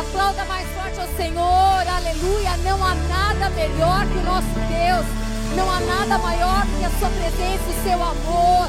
Aplauda mais forte ao Senhor, aleluia. Não há nada melhor que o nosso Deus, não há nada maior que a Sua presença, o seu amor.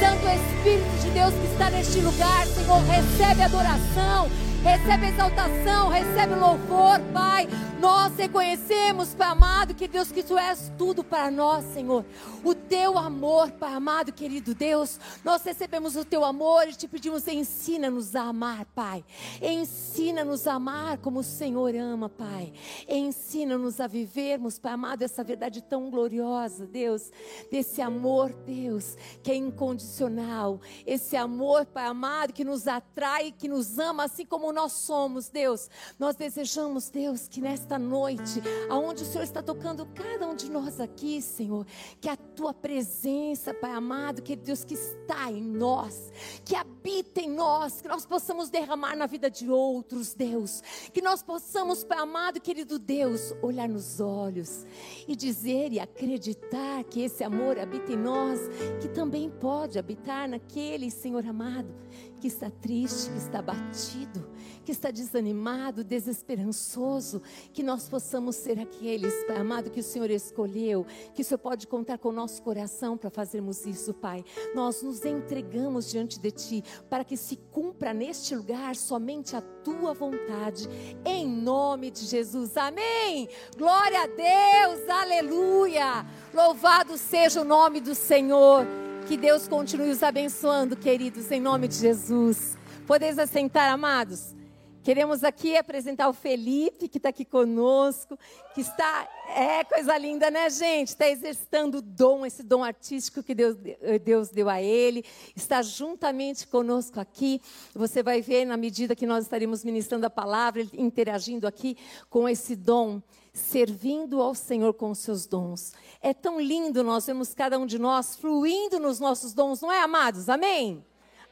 Santo Espírito de Deus que está neste lugar, Senhor, recebe adoração, recebe exaltação, recebe louvor, Pai. Nós reconhecemos, Pai amado, que Deus, que Tu és tudo para nós, Senhor. O Teu amor, Pai amado, querido Deus, nós recebemos o Teu amor e te pedimos, ensina-nos a amar, Pai. Ensina-nos a amar como o Senhor ama, Pai. Ensina-nos a vivermos, Pai amado, essa verdade tão gloriosa, Deus, desse amor, Deus, que é incondicional. Esse amor, Pai amado, que nos atrai, que nos ama, assim como nós somos, Deus. Nós desejamos, Deus, que nesta nesta noite, aonde o Senhor está tocando cada um de nós aqui, Senhor, que a tua presença, Pai amado, que Deus que está em nós, que habita em nós, que nós possamos derramar na vida de outros, Deus, que nós possamos, Pai amado, querido Deus, olhar nos olhos e dizer e acreditar que esse amor habita em nós, que também pode habitar naquele, Senhor amado, que está triste, que está batido, que está desanimado, desesperançoso, que nós possamos ser aqueles, Pai amado, que o Senhor escolheu, que o Senhor pode contar com o nosso coração para fazermos isso, Pai. Nós nos entregamos diante de Ti para que se cumpra neste lugar somente a Tua vontade, em nome de Jesus. Amém. Glória a Deus, aleluia. Louvado seja o nome do Senhor. Que Deus continue os abençoando, queridos, em nome de Jesus. Podeis assentar, amados? Queremos aqui apresentar o Felipe, que está aqui conosco, que está. É coisa linda, né, gente? Está exercitando o dom, esse dom artístico que Deus, Deus deu a ele. Está juntamente conosco aqui. Você vai ver, na medida que nós estaremos ministrando a palavra, interagindo aqui com esse dom servindo ao Senhor com os seus dons. É tão lindo nós vemos cada um de nós fluindo nos nossos dons, não é, amados? Amém?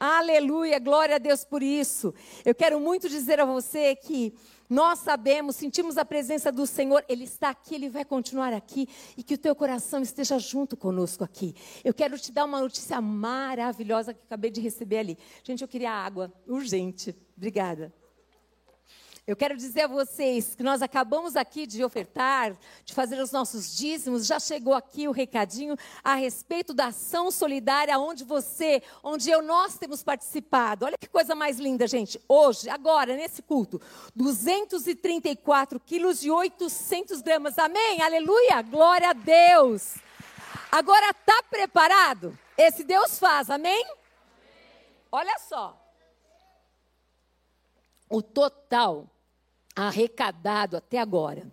Aleluia, glória a Deus por isso. Eu quero muito dizer a você que nós sabemos, sentimos a presença do Senhor, Ele está aqui, Ele vai continuar aqui e que o teu coração esteja junto conosco aqui. Eu quero te dar uma notícia maravilhosa que acabei de receber ali. Gente, eu queria água, urgente. Obrigada. Eu quero dizer a vocês que nós acabamos aqui de ofertar, de fazer os nossos dízimos, já chegou aqui o recadinho a respeito da ação solidária onde você, onde eu, nós temos participado. Olha que coisa mais linda, gente. Hoje, agora, nesse culto, 234 quilos e 800 gramas. Amém? Aleluia! Glória a Deus! Agora, está preparado? Esse Deus faz, amém? Olha só. O total arrecadado até agora.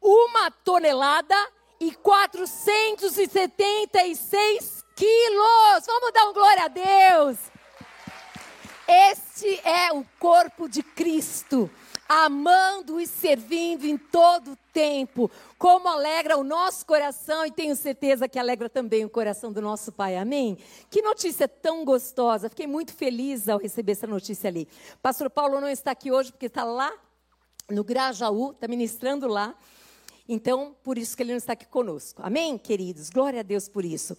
Uma tonelada e 476 quilos. Vamos dar um glória a Deus. Este é o corpo de Cristo, amando e servindo em todo o tempo, como alegra o nosso coração e tenho certeza que alegra também o coração do nosso Pai. Amém? Que notícia tão gostosa. Fiquei muito feliz ao receber essa notícia ali. Pastor Paulo não está aqui hoje porque está lá no Grajaú, está ministrando lá. Então, por isso que ele não está aqui conosco. Amém, queridos? Glória a Deus por isso.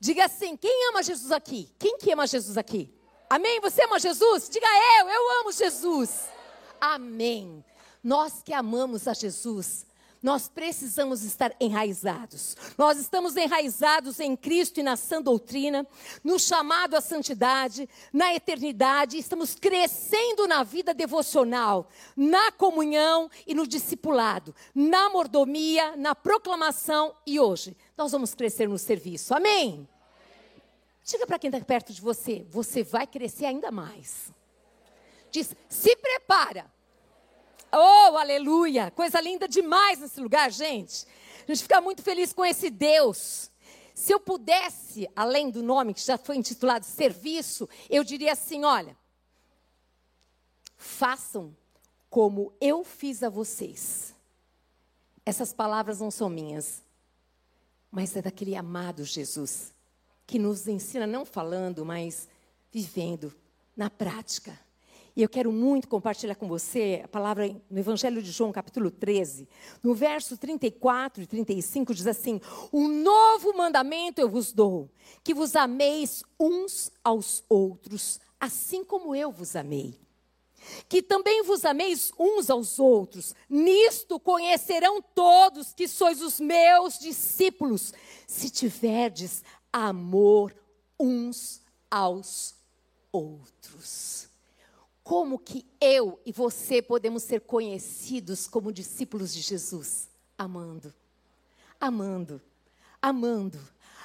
Diga assim: quem ama Jesus aqui? Quem que ama Jesus aqui? Amém? Você ama Jesus? Diga eu, eu amo Jesus. Amém. Nós que amamos a Jesus, nós precisamos estar enraizados. Nós estamos enraizados em Cristo e na sã doutrina, no chamado à santidade, na eternidade, estamos crescendo na vida devocional, na comunhão e no discipulado, na mordomia, na proclamação e hoje nós vamos crescer no serviço. Amém? Diga para quem está perto de você, você vai crescer ainda mais. Diz, se prepara Oh, aleluia! Coisa linda demais nesse lugar, gente. A gente fica muito feliz com esse Deus. Se eu pudesse, além do nome que já foi intitulado serviço, eu diria assim: olha, façam como eu fiz a vocês. Essas palavras não são minhas, mas é daquele amado Jesus, que nos ensina, não falando, mas vivendo na prática. E eu quero muito compartilhar com você a palavra no Evangelho de João, capítulo 13. No verso 34 e 35 diz assim: Um novo mandamento eu vos dou, que vos ameis uns aos outros, assim como eu vos amei. que também vos ameis uns aos outros. Nisto conhecerão todos que sois os meus discípulos, se tiverdes amor uns aos outros. Como que eu e você podemos ser conhecidos como discípulos de Jesus? Amando, amando, amando,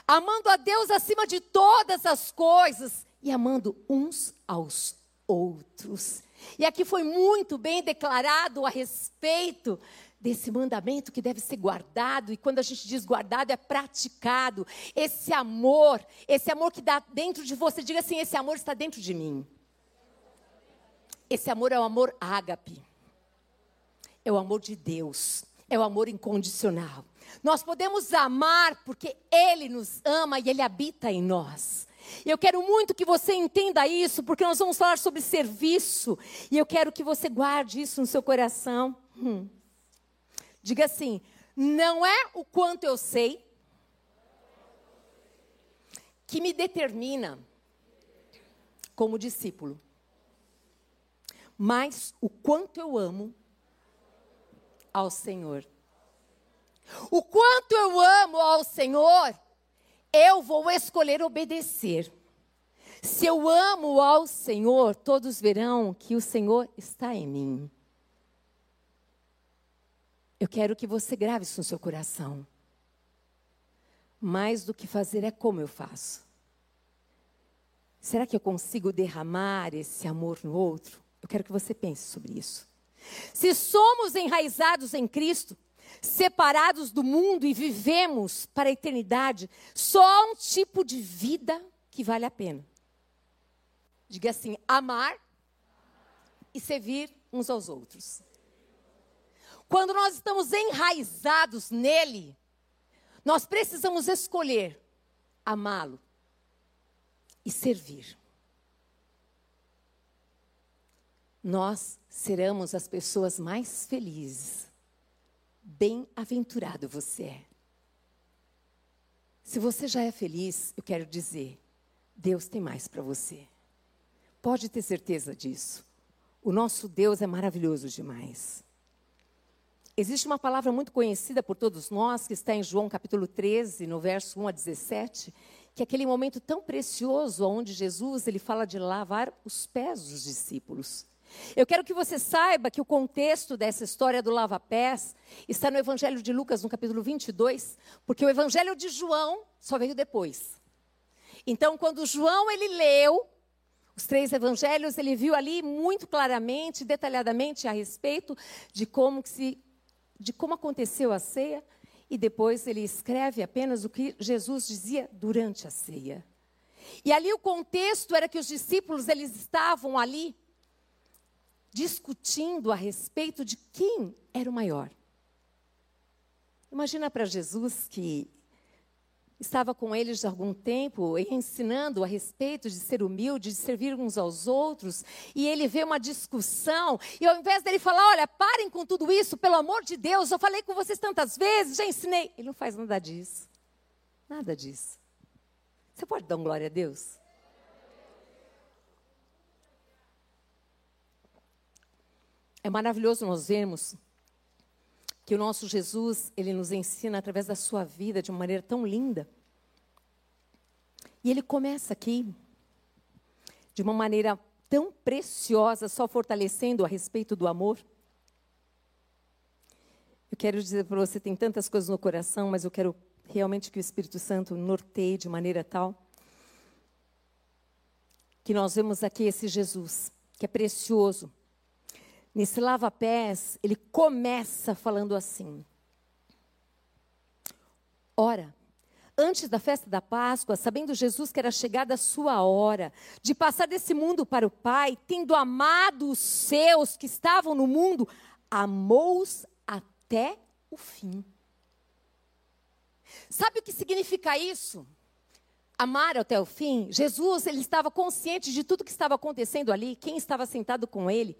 amando a Deus acima de todas as coisas e amando uns aos outros. E aqui foi muito bem declarado a respeito desse mandamento que deve ser guardado, e quando a gente diz guardado, é praticado. Esse amor, esse amor que dá dentro de você, diga assim: esse amor está dentro de mim. Esse amor é o amor ágape, é o amor de Deus, é o amor incondicional. Nós podemos amar porque Ele nos ama e Ele habita em nós. Eu quero muito que você entenda isso, porque nós vamos falar sobre serviço. E eu quero que você guarde isso no seu coração. Hum. Diga assim: não é o quanto eu sei que me determina como discípulo, mas o quanto eu amo ao Senhor. O quanto eu amo ao Senhor eu vou escolher obedecer. Se eu amo ao Senhor, todos verão que o Senhor está em mim. Eu quero que você grave isso no seu coração. Mais do que fazer é como eu faço. Será que eu consigo derramar esse amor no outro? Quero que você pense sobre isso. Se somos enraizados em Cristo, separados do mundo e vivemos para a eternidade, só um tipo de vida que vale a pena. Diga assim: amar e servir uns aos outros. Quando nós estamos enraizados nele, nós precisamos escolher amá-lo e servir. Nós seremos as pessoas mais felizes Bem-aventurado você é. Se você já é feliz, eu quero dizer, Deus tem mais para você. Pode ter certeza disso. O nosso Deus é maravilhoso demais. Existe uma palavra muito conhecida por todos nós, que está em João capítulo 13, no verso 1 a 17, que é aquele momento tão precioso onde Jesus ele fala de lavar os pés dos discípulos. Eu quero que você saiba que o contexto dessa história do lava-pés está no Evangelho de Lucas, no capítulo 22, porque o Evangelho de João só veio depois. Então, quando João ele leu os três evangelhos, ele viu ali muito claramente, detalhadamente a respeito de como se de como aconteceu a ceia e depois ele escreve apenas o que Jesus dizia durante a ceia. E ali o contexto era que os discípulos eles estavam ali discutindo a respeito de quem era o maior. Imagina para Jesus que estava com eles há algum tempo, ensinando a respeito de ser humilde, de servir uns aos outros, e ele vê uma discussão, e ao invés dele falar, olha, parem com tudo isso, pelo amor de Deus, eu falei com vocês tantas vezes, já ensinei. Ele não faz nada disso. Nada disso. Você pode dar um glória a Deus? É maravilhoso nós vermos que o nosso Jesus, ele nos ensina através da sua vida de uma maneira tão linda. E ele começa aqui de uma maneira tão preciosa, só fortalecendo a respeito do amor. Eu quero dizer para você, tem tantas coisas no coração, mas eu quero realmente que o Espírito Santo norteie de maneira tal que nós vemos aqui esse Jesus, que é precioso, Nesse lava-pés, ele começa falando assim: Ora, antes da festa da Páscoa, sabendo Jesus que era chegada a sua hora de passar desse mundo para o Pai, tendo amado os seus que estavam no mundo, amou-os até o fim. Sabe o que significa isso? Amar até o fim? Jesus, ele estava consciente de tudo que estava acontecendo ali, quem estava sentado com ele.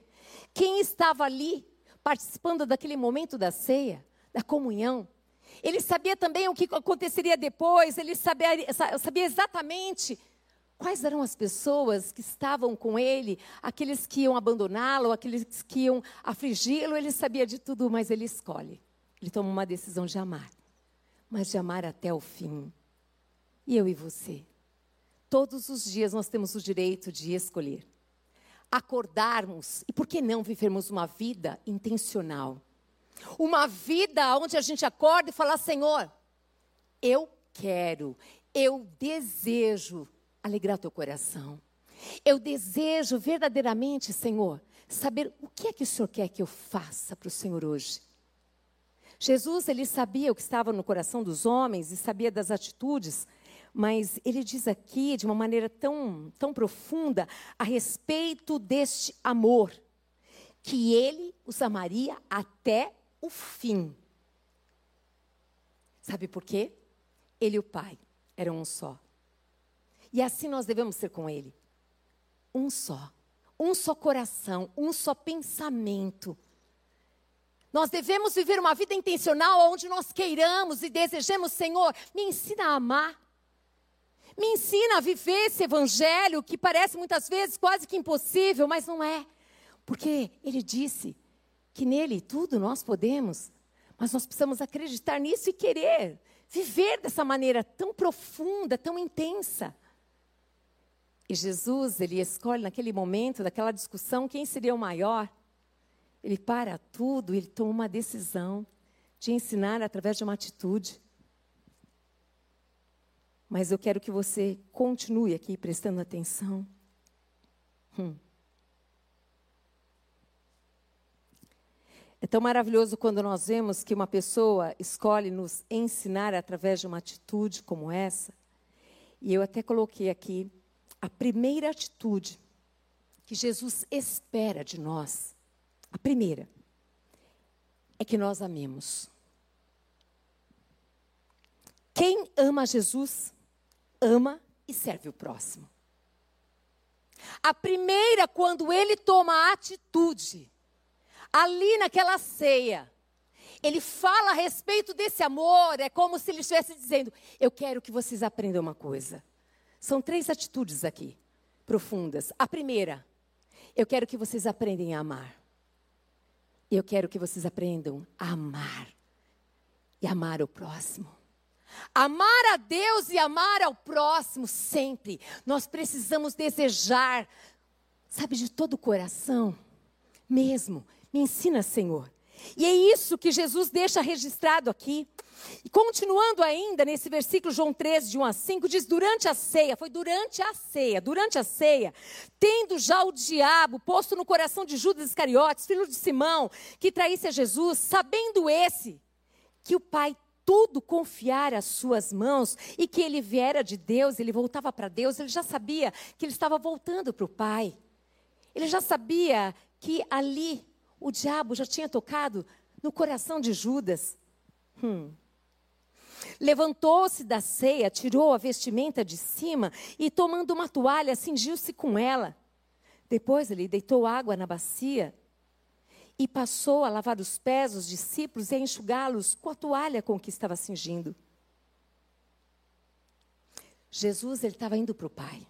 Quem estava ali, participando daquele momento da ceia, da comunhão, ele sabia também o que aconteceria depois, ele sabia, sabia exatamente quais eram as pessoas que estavam com ele, aqueles que iam abandoná-lo, aqueles que iam afligi-lo, ele sabia de tudo, mas ele escolhe. Ele toma uma decisão de amar, mas de amar até o fim. E eu e você? Todos os dias nós temos o direito de escolher. Acordarmos, e por que não vivermos uma vida intencional? Uma vida onde a gente acorda e fala: Senhor, eu quero, eu desejo alegrar teu coração. Eu desejo verdadeiramente, Senhor, saber o que é que o Senhor quer que eu faça para o Senhor hoje. Jesus, ele sabia o que estava no coração dos homens e sabia das atitudes, mas ele diz aqui de uma maneira tão, tão profunda a respeito deste amor, que ele os amaria até o fim. Sabe por quê? Ele e o Pai eram um só. E assim nós devemos ser com Ele. Um só. Um só coração, um só pensamento. Nós devemos viver uma vida intencional onde nós queiramos e desejemos, Senhor, me ensina a amar. Me ensina a viver esse evangelho que parece muitas vezes quase que impossível, mas não é. Porque ele disse que nele tudo nós podemos, mas nós precisamos acreditar nisso e querer viver dessa maneira tão profunda, tão intensa. E Jesus, ele escolhe naquele momento daquela discussão quem seria o maior. Ele para tudo, ele toma uma decisão de ensinar através de uma atitude. Mas eu quero que você continue aqui prestando atenção. Hum. É tão maravilhoso quando nós vemos que uma pessoa escolhe nos ensinar através de uma atitude como essa. E eu até coloquei aqui a primeira atitude que Jesus espera de nós, a primeira, é que nós amemos. Quem ama Jesus, ama e serve o próximo. A primeira, quando ele toma a atitude, ali naquela ceia, ele fala a respeito desse amor, é como se ele estivesse dizendo: Eu quero que vocês aprendam uma coisa. São três atitudes aqui, profundas. A primeira, eu quero que vocês aprendam a amar. Eu quero que vocês aprendam a amar e amar o próximo. Amar a Deus e amar ao próximo sempre. Nós precisamos desejar, sabe, de todo o coração, mesmo. Me ensina, Senhor. E é isso que Jesus deixa registrado aqui. E continuando ainda nesse versículo, João 13, de 1 a 5, diz: Durante a ceia, foi durante a ceia, durante a ceia, tendo já o diabo posto no coração de Judas Iscariotes, filho de Simão, que traísse a Jesus, sabendo esse, que o Pai tudo confiara às suas mãos e que ele viera de Deus, ele voltava para Deus, ele já sabia que ele estava voltando para o Pai. Ele já sabia que ali o diabo já tinha tocado no coração de Judas. Hum. Levantou-se da ceia, tirou a vestimenta de cima e, tomando uma toalha, cingiu-se com ela. Depois ele deitou água na bacia e passou a lavar os pés dos discípulos e a enxugá-los com a toalha com que estava cingindo. Jesus ele estava indo para o Pai.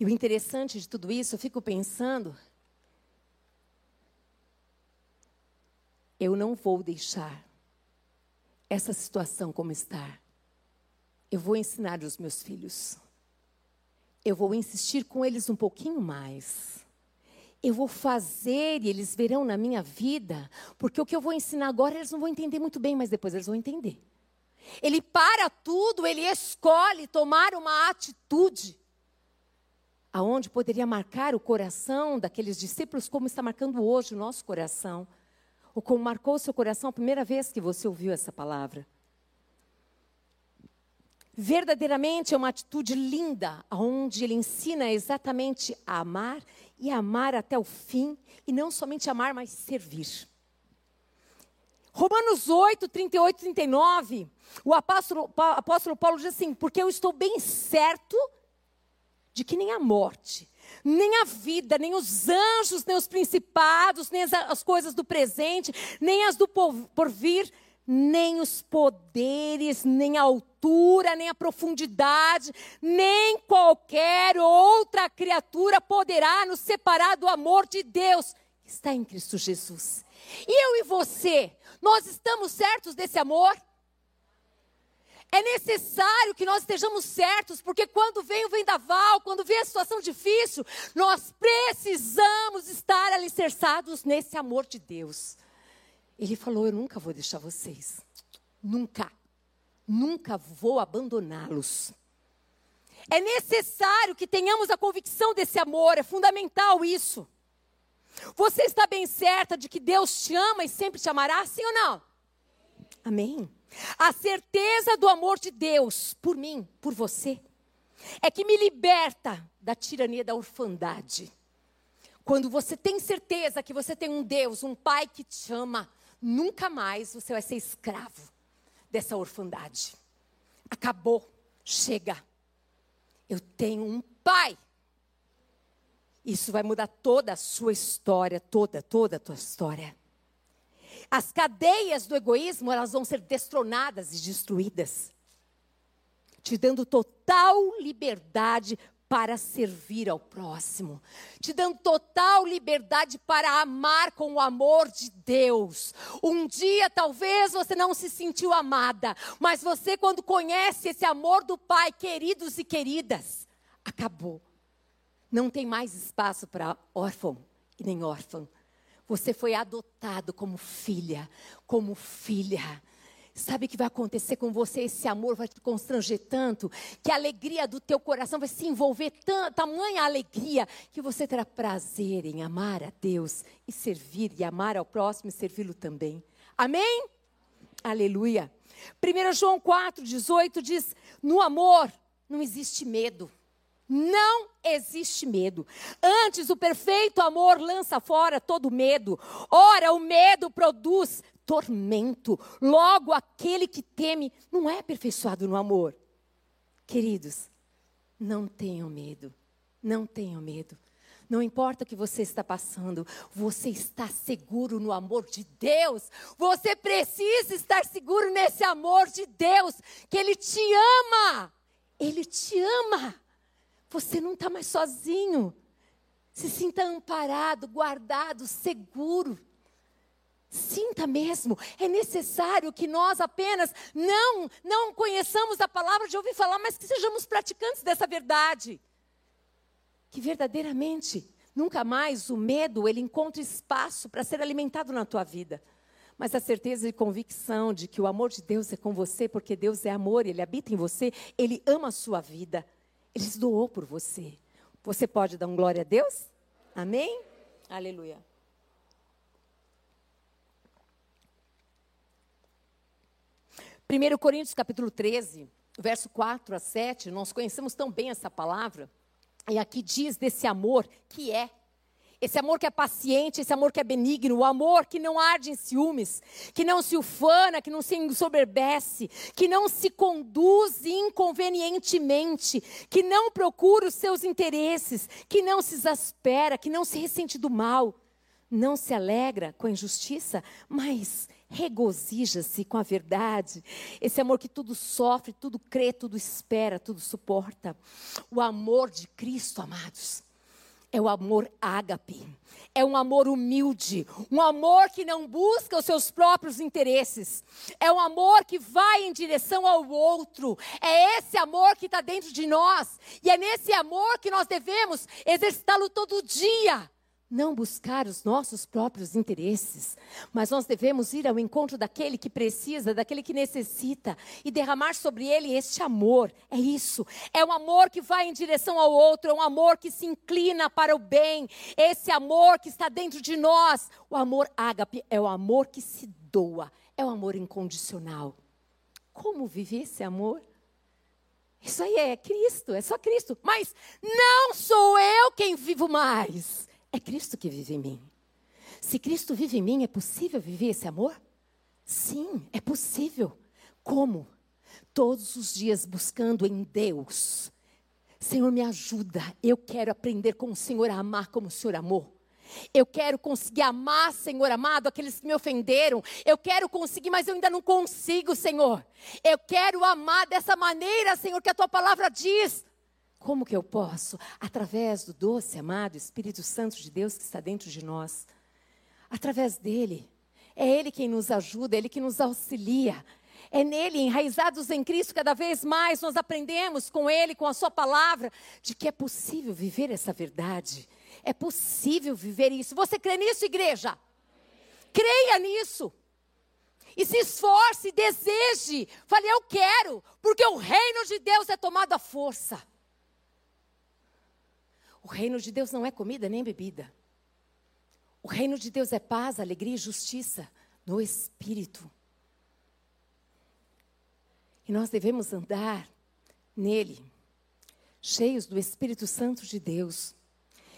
E o interessante de tudo isso, eu fico pensando, eu não vou deixar essa situação como está, eu vou ensinar os meus filhos. Eu vou insistir com eles um pouquinho mais. Eu vou fazer e eles verão na minha vida, porque o que eu vou ensinar agora eles não vão entender muito bem, mas depois eles vão entender. Ele para tudo, ele escolhe tomar uma atitude aonde poderia marcar o coração daqueles discípulos como está marcando hoje o nosso coração ou como marcou o seu coração a primeira vez que você ouviu essa palavra. Verdadeiramente é uma atitude linda, onde ele ensina exatamente a amar e amar até o fim, e não somente amar, mas servir. Romanos 8, 38, 39, o apóstolo, apóstolo Paulo diz assim: Porque eu estou bem certo de que nem a morte, nem a vida, nem os anjos, nem os principados, nem as, as coisas do presente, nem as do porvir, nem os poderes, nem a altura, nem a profundidade, nem qualquer outra criatura poderá nos separar do amor de Deus que está em Cristo Jesus. E eu e você, nós estamos certos desse amor? É necessário que nós estejamos certos, porque quando vem o vendaval, quando vem a situação difícil, nós precisamos estar alicerçados nesse amor de Deus. Ele falou: Eu nunca vou deixar vocês. Nunca. Nunca vou abandoná-los. É necessário que tenhamos a convicção desse amor, é fundamental isso. Você está bem certa de que Deus te ama e sempre te amará, sim ou não? Amém. A certeza do amor de Deus por mim, por você, é que me liberta da tirania da orfandade. Quando você tem certeza que você tem um Deus, um Pai que te ama, Nunca mais você vai ser escravo dessa orfandade. Acabou. Chega. Eu tenho um pai. Isso vai mudar toda a sua história, toda, toda a tua história. As cadeias do egoísmo, elas vão ser destronadas e destruídas. Te dando total liberdade para servir ao próximo, te dando total liberdade para amar com o amor de Deus. Um dia talvez você não se sentiu amada, mas você, quando conhece esse amor do Pai, queridos e queridas, acabou. Não tem mais espaço para órfão e nem órfã. Você foi adotado como filha, como filha. Sabe o que vai acontecer com você? Esse amor vai te constranger tanto, que a alegria do teu coração vai se envolver tanto, tamanha alegria, que você terá prazer em amar a Deus e servir, e amar ao próximo e servi-lo também. Amém? Aleluia. 1 João 4, 18 diz: No amor não existe medo. Não existe medo. Antes, o perfeito amor lança fora todo medo. Ora, o medo produz tormento. Logo, aquele que teme não é aperfeiçoado no amor. Queridos, não tenham medo. Não tenham medo. Não importa o que você está passando, você está seguro no amor de Deus. Você precisa estar seguro nesse amor de Deus, que Ele te ama. Ele te ama. Você não está mais sozinho. Se sinta amparado, guardado, seguro. Sinta mesmo, é necessário que nós apenas não não conheçamos a palavra de ouvir falar, mas que sejamos praticantes dessa verdade. Que verdadeiramente nunca mais o medo ele encontre espaço para ser alimentado na tua vida. Mas a certeza e convicção de que o amor de Deus é com você, porque Deus é amor, ele habita em você, ele ama a sua vida. Ele se doou por você. Você pode dar um glória a Deus? Amém? Aleluia. 1 Coríntios capítulo 13, verso 4 a 7, nós conhecemos tão bem essa palavra, e aqui diz desse amor que é. Esse amor que é paciente, esse amor que é benigno, o amor que não arde em ciúmes, que não se ufana, que não se ensoberbece, que não se conduz inconvenientemente, que não procura os seus interesses, que não se exaspera, que não se ressente do mal, não se alegra com a injustiça, mas regozija-se com a verdade. Esse amor que tudo sofre, tudo crê, tudo espera, tudo suporta. O amor de Cristo, amados, é o amor ágape. É um amor humilde, um amor que não busca os seus próprios interesses. É um amor que vai em direção ao outro. É esse amor que está dentro de nós. E é nesse amor que nós devemos exercitá-lo todo dia não buscar os nossos próprios interesses, mas nós devemos ir ao encontro daquele que precisa, daquele que necessita e derramar sobre ele este amor. É isso. É um amor que vai em direção ao outro, é um amor que se inclina para o bem. Esse amor que está dentro de nós, o amor ágape é o amor que se doa, é o amor incondicional. Como viver esse amor? Isso aí é Cristo, é só Cristo. Mas não sou eu quem vivo mais. É Cristo que vive em mim. Se Cristo vive em mim, é possível viver esse amor? Sim, é possível. Como? Todos os dias buscando em Deus. Senhor, me ajuda. Eu quero aprender com o Senhor a amar como o Senhor amou. Eu quero conseguir amar, Senhor amado, aqueles que me ofenderam. Eu quero conseguir, mas eu ainda não consigo, Senhor. Eu quero amar dessa maneira, Senhor, que a tua palavra diz. Como que eu posso? Através do doce, amado Espírito Santo de Deus que está dentro de nós. Através dele. É ele quem nos ajuda, é ele que nos auxilia. É nele, enraizados em Cristo, cada vez mais nós aprendemos com ele, com a sua palavra, de que é possível viver essa verdade é possível viver isso. Você crê nisso, igreja? Creia nisso. E se esforce, deseje. Fale, eu quero, porque o reino de Deus é tomado à força. O reino de Deus não é comida nem bebida. O reino de Deus é paz, alegria e justiça no espírito. E nós devemos andar nele, cheios do Espírito Santo de Deus.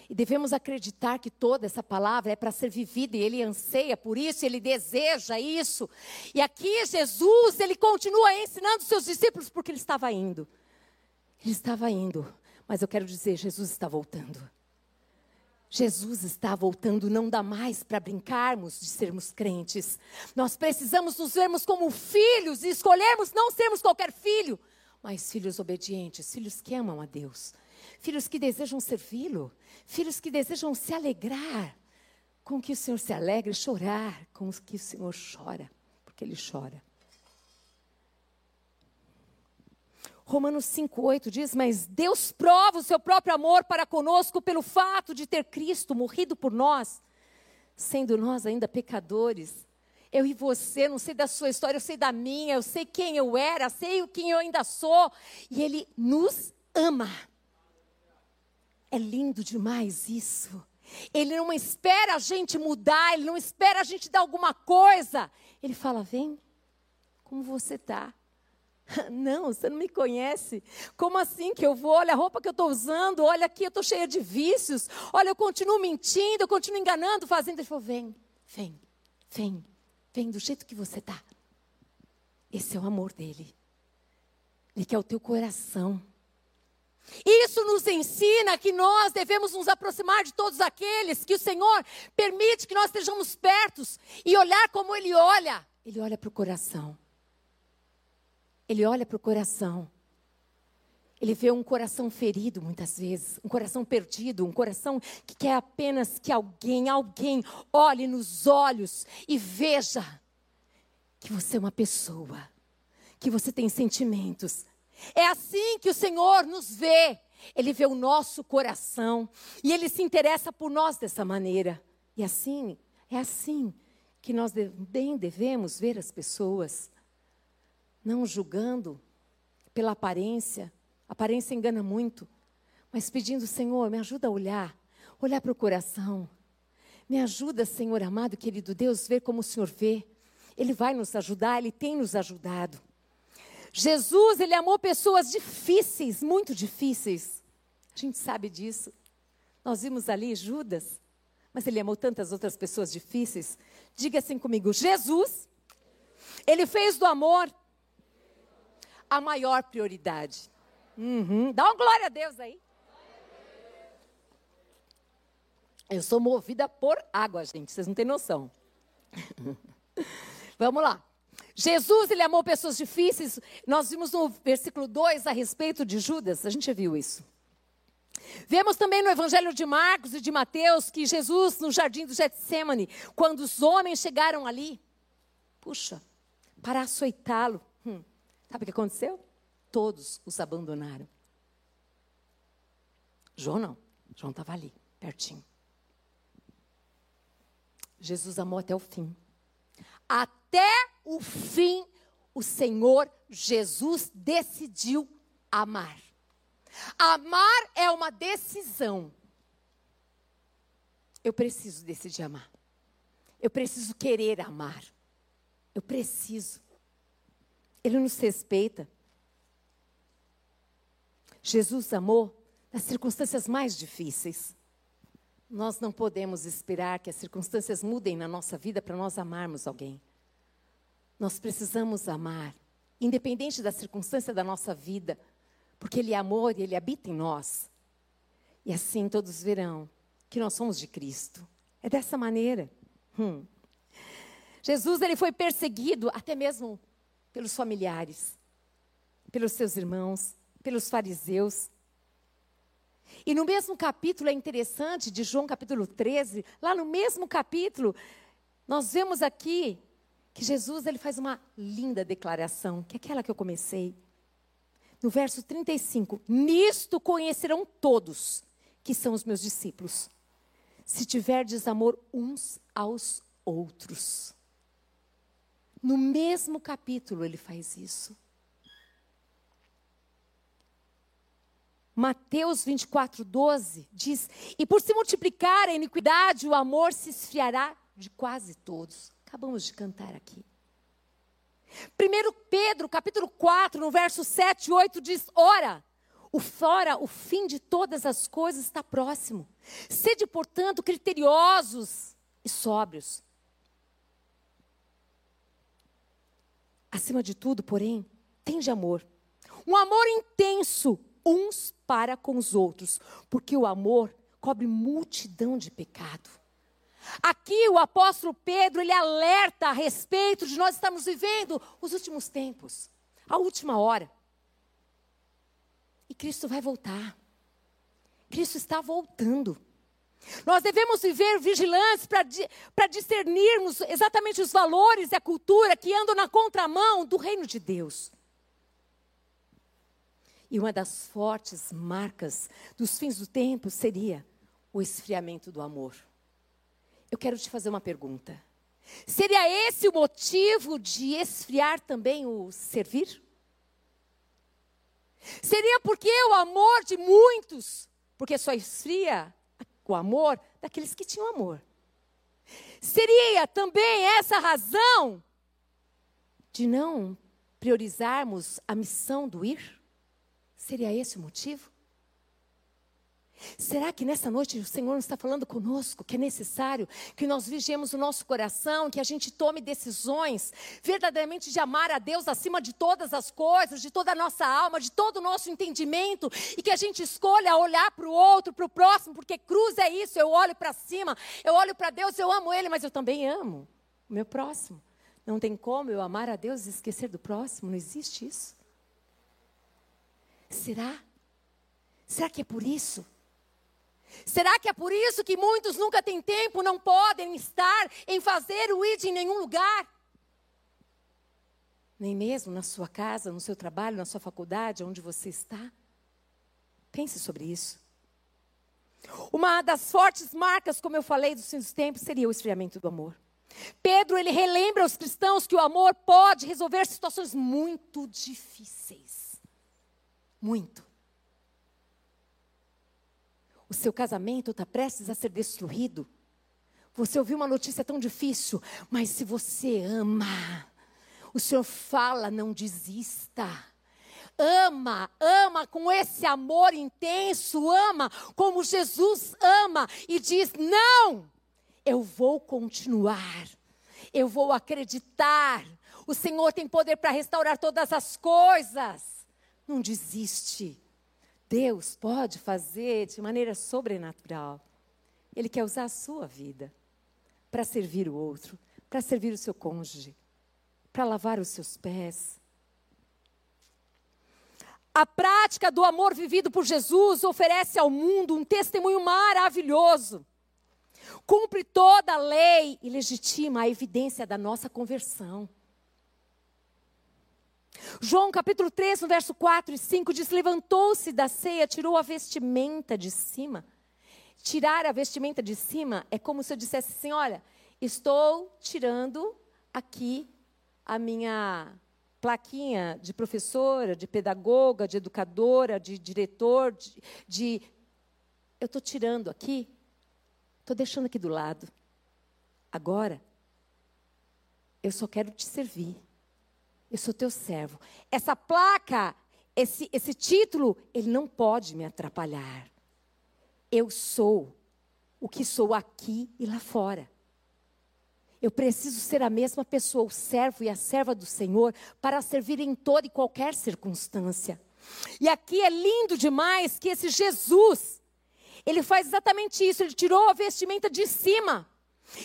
E devemos acreditar que toda essa palavra é para ser vivida e ele anseia por isso, ele deseja isso. E aqui Jesus, ele continua ensinando seus discípulos porque ele estava indo. Ele estava indo, mas eu quero dizer, Jesus está voltando. Jesus está voltando, não dá mais para brincarmos de sermos crentes. Nós precisamos nos vermos como filhos e escolhermos não sermos qualquer filho, mas filhos obedientes, filhos que amam a Deus, filhos que desejam servi-lo, filhos que desejam se alegrar com que o Senhor se alegra, chorar com o que o Senhor chora, porque Ele chora. Romanos 5,8 diz: Mas Deus prova o seu próprio amor para conosco pelo fato de ter Cristo morrido por nós, sendo nós ainda pecadores. Eu e você, não sei da sua história, eu sei da minha, eu sei quem eu era, sei quem eu ainda sou. E Ele nos ama. É lindo demais isso. Ele não espera a gente mudar, ele não espera a gente dar alguma coisa. Ele fala: vem, como você está? Não, você não me conhece. Como assim que eu vou? Olha a roupa que eu estou usando, olha aqui, eu estou cheia de vícios. Olha, eu continuo mentindo, eu continuo enganando, fazendo. Ele falou: vem, vem, vem, vem do jeito que você está. Esse é o amor dele. Ele quer o teu coração. Isso nos ensina que nós devemos nos aproximar de todos aqueles que o Senhor permite que nós estejamos pertos e olhar como Ele olha. Ele olha para o coração. Ele olha para o coração. Ele vê um coração ferido muitas vezes, um coração perdido, um coração que quer apenas que alguém, alguém olhe nos olhos e veja que você é uma pessoa, que você tem sentimentos, é assim que o Senhor nos vê. Ele vê o nosso coração e ele se interessa por nós dessa maneira. E assim, é assim que nós bem devemos ver as pessoas, não julgando pela aparência. Aparência engana muito, mas pedindo, Senhor, me ajuda a olhar, olhar para o coração. Me ajuda, Senhor amado, querido Deus, ver como o Senhor vê. Ele vai nos ajudar, ele tem nos ajudado. Jesus, ele amou pessoas difíceis, muito difíceis. A gente sabe disso. Nós vimos ali Judas, mas ele amou tantas outras pessoas difíceis. Diga assim comigo: Jesus, ele fez do amor a maior prioridade. Uhum. Dá uma glória a Deus aí. Eu sou movida por água, gente, vocês não têm noção. Vamos lá. Jesus, ele amou pessoas difíceis. Nós vimos no versículo 2 a respeito de Judas, a gente viu isso. Vemos também no Evangelho de Marcos e de Mateus que Jesus, no jardim do Getsemane, quando os homens chegaram ali, puxa, para açoitá-lo, sabe o que aconteceu? Todos os abandonaram. João não, João estava ali, pertinho. Jesus amou até o fim. Até o fim, o Senhor Jesus decidiu amar. Amar é uma decisão. Eu preciso decidir amar. Eu preciso querer amar. Eu preciso. Ele nos respeita. Jesus amou nas circunstâncias mais difíceis. Nós não podemos esperar que as circunstâncias mudem na nossa vida para nós amarmos alguém. Nós precisamos amar, independente da circunstância da nossa vida, porque Ele é amor e Ele habita em nós. E assim todos verão que nós somos de Cristo. É dessa maneira. Hum. Jesus ele foi perseguido até mesmo pelos familiares, pelos seus irmãos, pelos fariseus. E no mesmo capítulo é interessante, de João capítulo 13, lá no mesmo capítulo, nós vemos aqui que Jesus ele faz uma linda declaração, que é aquela que eu comecei. No verso 35, nisto conhecerão todos que são os meus discípulos, se tiverdes amor uns aos outros. No mesmo capítulo ele faz isso. Mateus 24, 12 diz: E por se multiplicar a iniquidade, o amor se esfriará de quase todos. Acabamos de cantar aqui. 1 Pedro, capítulo 4, no verso 7 e 8, diz: Ora, o fora, o fim de todas as coisas está próximo. Sede, portanto, criteriosos e sóbrios. Acima de tudo, porém, tende amor. Um amor intenso uns para com os outros, porque o amor cobre multidão de pecado. Aqui o apóstolo Pedro, ele alerta a respeito de nós estamos vivendo os últimos tempos, a última hora. E Cristo vai voltar. Cristo está voltando. Nós devemos viver vigilantes para discernirmos exatamente os valores e a cultura que andam na contramão do reino de Deus. E uma das fortes marcas dos fins do tempo seria o esfriamento do amor. Eu quero te fazer uma pergunta. Seria esse o motivo de esfriar também o servir? Seria porque o amor de muitos, porque só esfria o amor daqueles que tinham amor. Seria também essa razão de não priorizarmos a missão do ir? Seria esse o motivo? Será que nessa noite o Senhor está falando conosco que é necessário que nós vigiemos o nosso coração, que a gente tome decisões verdadeiramente de amar a Deus acima de todas as coisas, de toda a nossa alma, de todo o nosso entendimento, e que a gente escolha olhar para o outro, para o próximo, porque cruz é isso, eu olho para cima, eu olho para Deus, eu amo Ele, mas eu também amo o meu próximo. Não tem como eu amar a Deus e esquecer do próximo, não existe isso. Será? Será que é por isso? Será que é por isso que muitos nunca têm tempo, não podem estar em fazer o ID em nenhum lugar? Nem mesmo na sua casa, no seu trabalho, na sua faculdade, onde você está? Pense sobre isso. Uma das fortes marcas, como eu falei, dos fins dos tempos, seria o esfriamento do amor. Pedro, ele relembra aos cristãos que o amor pode resolver situações muito difíceis. Muito o seu casamento está prestes a ser destruído. Você ouviu uma notícia tão difícil, mas se você ama, o Senhor fala, não desista. Ama, ama com esse amor intenso, ama como Jesus ama e diz: Não, eu vou continuar, eu vou acreditar. O Senhor tem poder para restaurar todas as coisas. Não desiste. Deus pode fazer de maneira sobrenatural. Ele quer usar a sua vida para servir o outro, para servir o seu cônjuge, para lavar os seus pés. A prática do amor vivido por Jesus oferece ao mundo um testemunho maravilhoso. Cumpre toda a lei e legitima a evidência da nossa conversão. João capítulo 3, no verso 4 e 5 diz: Levantou-se da ceia, tirou a vestimenta de cima. Tirar a vestimenta de cima é como se eu dissesse assim: Olha, estou tirando aqui a minha plaquinha de professora, de pedagoga, de educadora, de diretor, de. de eu estou tirando aqui, estou deixando aqui do lado. Agora, eu só quero te servir. Eu sou teu servo. Essa placa, esse, esse título, ele não pode me atrapalhar. Eu sou o que sou aqui e lá fora. Eu preciso ser a mesma pessoa, o servo e a serva do Senhor, para servir em toda e qualquer circunstância. E aqui é lindo demais que esse Jesus, ele faz exatamente isso. Ele tirou a vestimenta de cima.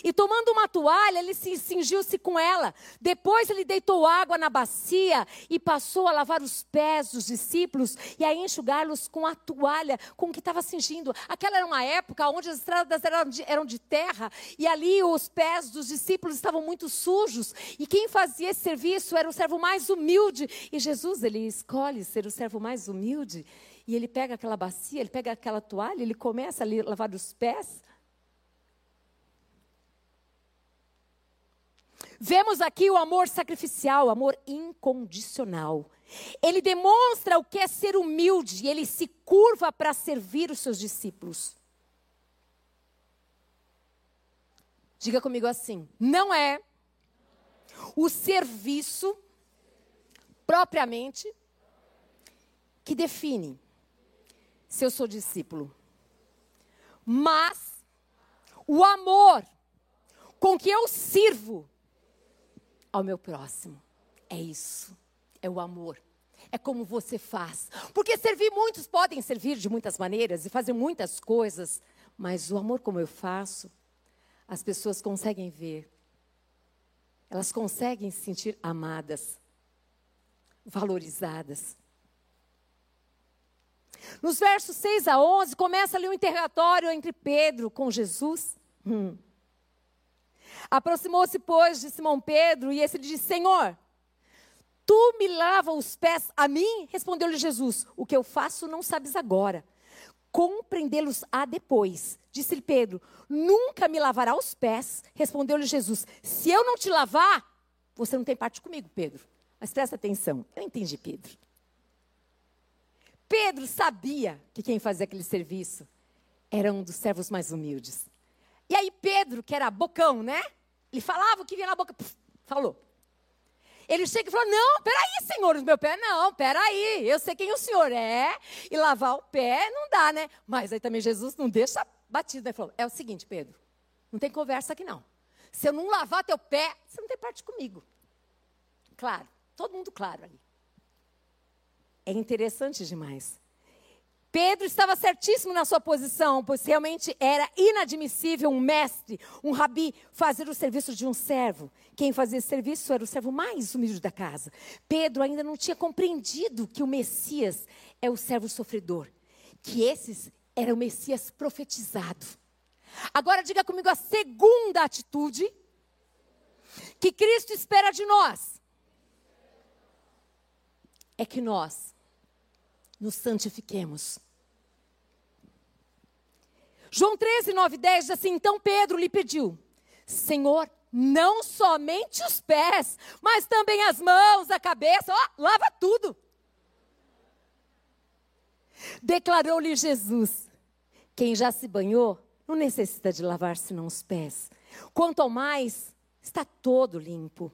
E tomando uma toalha, ele se cingiu-se com ela. Depois ele deitou água na bacia e passou a lavar os pés dos discípulos e a enxugá-los com a toalha com que estava cingindo. Aquela era uma época onde as estradas eram de, eram de terra e ali os pés dos discípulos estavam muito sujos. E quem fazia esse serviço era o servo mais humilde. E Jesus, ele escolhe ser o servo mais humilde. E ele pega aquela bacia, ele pega aquela toalha, ele começa a lavar os pés. Vemos aqui o amor sacrificial, amor incondicional. Ele demonstra o que é ser humilde, ele se curva para servir os seus discípulos. Diga comigo assim: não é o serviço propriamente que define se eu sou discípulo, mas o amor com que eu sirvo ao meu próximo. É isso. É o amor. É como você faz. Porque servir, muitos podem servir de muitas maneiras e fazer muitas coisas, mas o amor como eu faço, as pessoas conseguem ver. Elas conseguem se sentir amadas, valorizadas. Nos versos 6 a 11, começa ali um interrogatório entre Pedro com Jesus. Hum. Aproximou-se, pois, de Simão Pedro e esse lhe disse: Senhor, tu me lava os pés a mim? Respondeu-lhe Jesus: O que eu faço não sabes agora. Compreendê-los a depois. Disse-lhe Pedro: Nunca me lavará os pés. Respondeu-lhe Jesus: Se eu não te lavar, você não tem parte comigo, Pedro. Mas presta atenção, eu entendi, Pedro. Pedro sabia que quem fazia aquele serviço era um dos servos mais humildes. E aí Pedro, que era bocão, né? Ele falava o que vinha na boca, falou. Ele chega e falou: Não, peraí, senhor, meu pé, não, peraí, eu sei quem o senhor é, e lavar o pé não dá, né? Mas aí também Jesus não deixa batido, né? Ele falou: É o seguinte, Pedro, não tem conversa aqui não. Se eu não lavar teu pé, você não tem parte comigo. Claro, todo mundo claro ali. É interessante demais. Pedro estava certíssimo na sua posição, pois realmente era inadmissível um mestre, um rabi, fazer o serviço de um servo. Quem fazia esse serviço era o servo mais humilde da casa. Pedro ainda não tinha compreendido que o Messias é o servo sofredor, que esses era o Messias profetizado. Agora diga comigo a segunda atitude que Cristo espera de nós. É que nós nos santifiquemos. João 13, 9 10 diz assim: Então Pedro lhe pediu, Senhor, não somente os pés, mas também as mãos, a cabeça, ó, lava tudo. Declarou-lhe Jesus: Quem já se banhou não necessita de lavar senão os pés. Quanto ao mais, está todo limpo.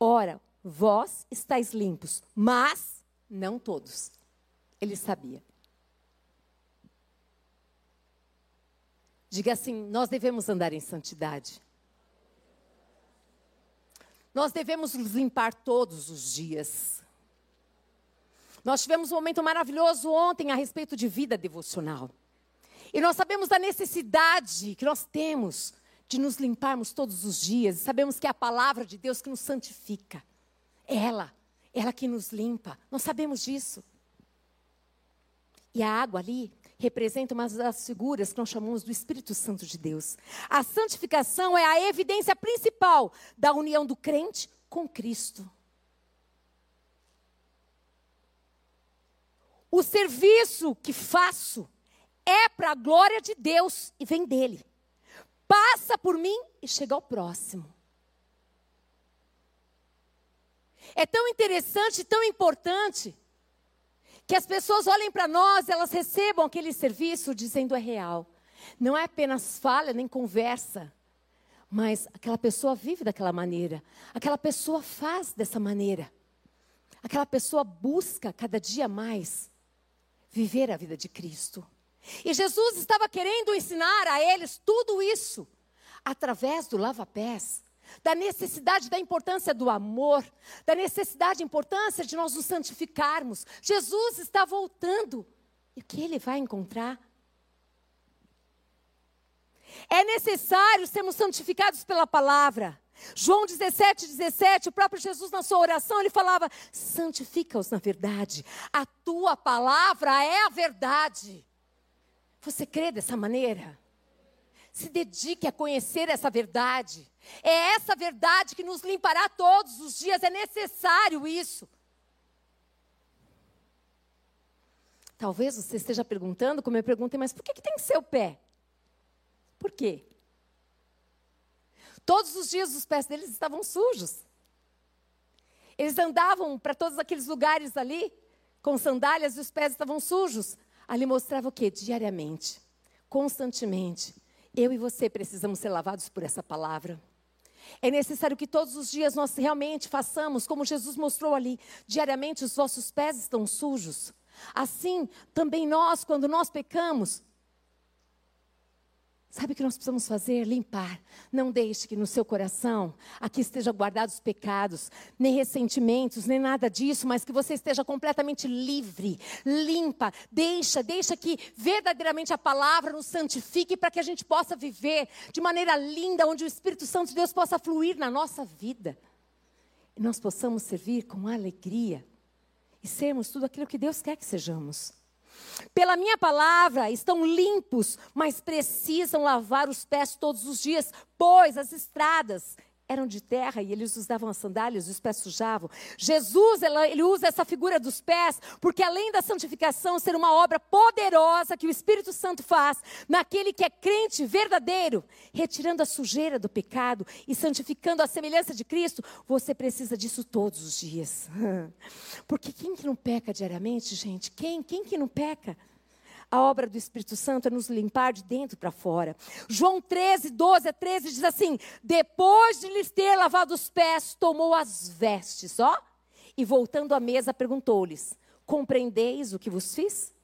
Ora, vós estáis limpos, mas não todos. Ele sabia. Diga assim: nós devemos andar em santidade. Nós devemos nos limpar todos os dias. Nós tivemos um momento maravilhoso ontem a respeito de vida devocional. E nós sabemos da necessidade que nós temos de nos limparmos todos os dias. E sabemos que é a palavra de Deus que nos santifica. É ela, ela que nos limpa. Nós sabemos disso. E a água ali representa uma das figuras que nós chamamos do Espírito Santo de Deus. A santificação é a evidência principal da união do crente com Cristo. O serviço que faço é para a glória de Deus e vem dele. Passa por mim e chega ao próximo. É tão interessante, tão importante, que as pessoas olhem para nós, elas recebam aquele serviço dizendo é real. Não é apenas fala nem conversa, mas aquela pessoa vive daquela maneira, aquela pessoa faz dessa maneira, aquela pessoa busca cada dia mais viver a vida de Cristo. E Jesus estava querendo ensinar a eles tudo isso através do lava-pés da necessidade, da importância do amor, da necessidade, da importância de nós nos santificarmos. Jesus está voltando. E o que ele vai encontrar? É necessário sermos santificados pela palavra. João 17, 17, o próprio Jesus, na sua oração, ele falava: santifica-os na verdade, a tua palavra é a verdade. Você crê dessa maneira? Se dedique a conhecer essa verdade. É essa verdade que nos limpará todos os dias, é necessário isso. Talvez você esteja perguntando, como eu perguntei, mas por que, que tem que ser o pé? Por quê? Todos os dias os pés deles estavam sujos. Eles andavam para todos aqueles lugares ali com sandálias e os pés estavam sujos. Ali mostrava o quê? Diariamente, constantemente. Eu e você precisamos ser lavados por essa palavra. É necessário que todos os dias nós realmente façamos, como Jesus mostrou ali, diariamente os vossos pés estão sujos. Assim, também nós, quando nós pecamos, Sabe o que nós precisamos fazer? Limpar. Não deixe que no seu coração aqui estejam guardados pecados, nem ressentimentos, nem nada disso, mas que você esteja completamente livre, limpa. Deixa, deixa que verdadeiramente a palavra nos santifique para que a gente possa viver de maneira linda, onde o Espírito Santo de Deus possa fluir na nossa vida. E nós possamos servir com alegria e sermos tudo aquilo que Deus quer que sejamos. Pela minha palavra estão limpos, mas precisam lavar os pés todos os dias, pois as estradas eram de terra e eles usavam as sandálias os pés sujavam. Jesus, ele usa essa figura dos pés, porque além da santificação ser uma obra poderosa que o Espírito Santo faz naquele que é crente verdadeiro, retirando a sujeira do pecado e santificando a semelhança de Cristo, você precisa disso todos os dias. Porque quem que não peca diariamente, gente? Quem? Quem que não peca? A obra do Espírito Santo é nos limpar de dentro para fora. João 13, 12 a 13 diz assim: Depois de lhes ter lavado os pés, tomou as vestes, ó, e voltando à mesa perguntou-lhes: Compreendeis o que vos fiz?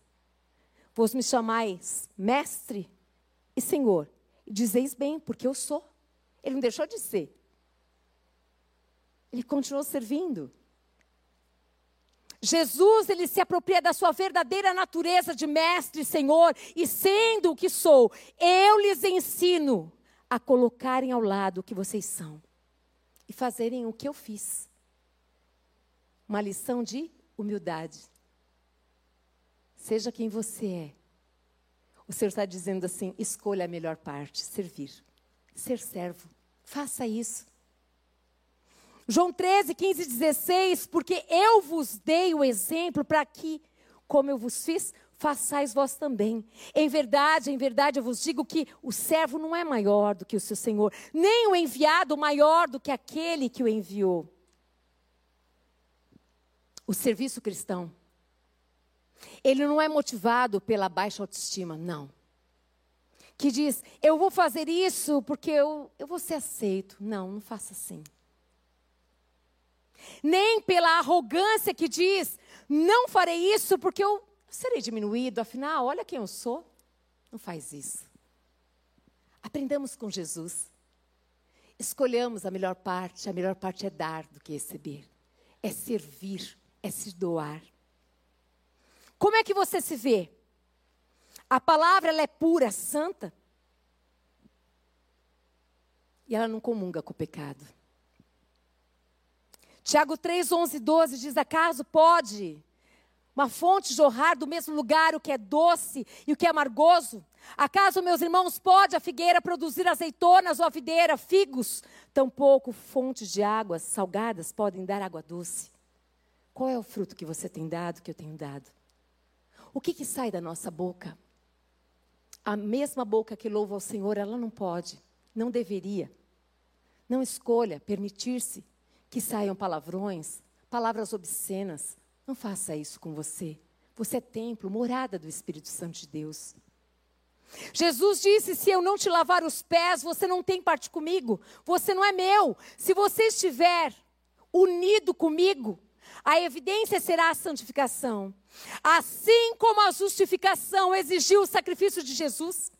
Vos me chamais mestre e senhor, e dizeis bem, porque eu sou. Ele não deixou de ser. Ele continuou servindo. Jesus, ele se apropria da sua verdadeira natureza de mestre e senhor, e sendo o que sou, eu lhes ensino a colocarem ao lado o que vocês são e fazerem o que eu fiz. Uma lição de humildade. Seja quem você é. O Senhor está dizendo assim: escolha a melhor parte, servir, ser servo. Faça isso. João 13, 15 e 16, porque eu vos dei o exemplo para que, como eu vos fiz, façais vós também. Em verdade, em verdade eu vos digo que o servo não é maior do que o seu senhor, nem o enviado maior do que aquele que o enviou. O serviço cristão, ele não é motivado pela baixa autoestima, não. Que diz, eu vou fazer isso porque eu, eu vou ser aceito. Não, não faça assim nem pela arrogância que diz: não farei isso porque eu serei diminuído, afinal, olha quem eu sou. Não faz isso. Aprendamos com Jesus. Escolhamos a melhor parte, a melhor parte é dar do que receber, é servir, é se doar. Como é que você se vê? A palavra ela é pura, santa. E ela não comunga com o pecado. Tiago 3, 11, 12 diz: Acaso pode uma fonte jorrar do mesmo lugar o que é doce e o que é amargoso? Acaso, meus irmãos, pode a figueira produzir azeitonas ou a videira figos? Tampouco fontes de águas salgadas podem dar água doce. Qual é o fruto que você tem dado, que eu tenho dado? O que, que sai da nossa boca? A mesma boca que louva ao Senhor, ela não pode, não deveria. Não escolha permitir-se que saiam palavrões, palavras obscenas. Não faça isso com você. Você é templo, morada do Espírito Santo de Deus. Jesus disse: Se eu não te lavar os pés, você não tem parte comigo, você não é meu. Se você estiver unido comigo, a evidência será a santificação. Assim como a justificação exigiu o sacrifício de Jesus,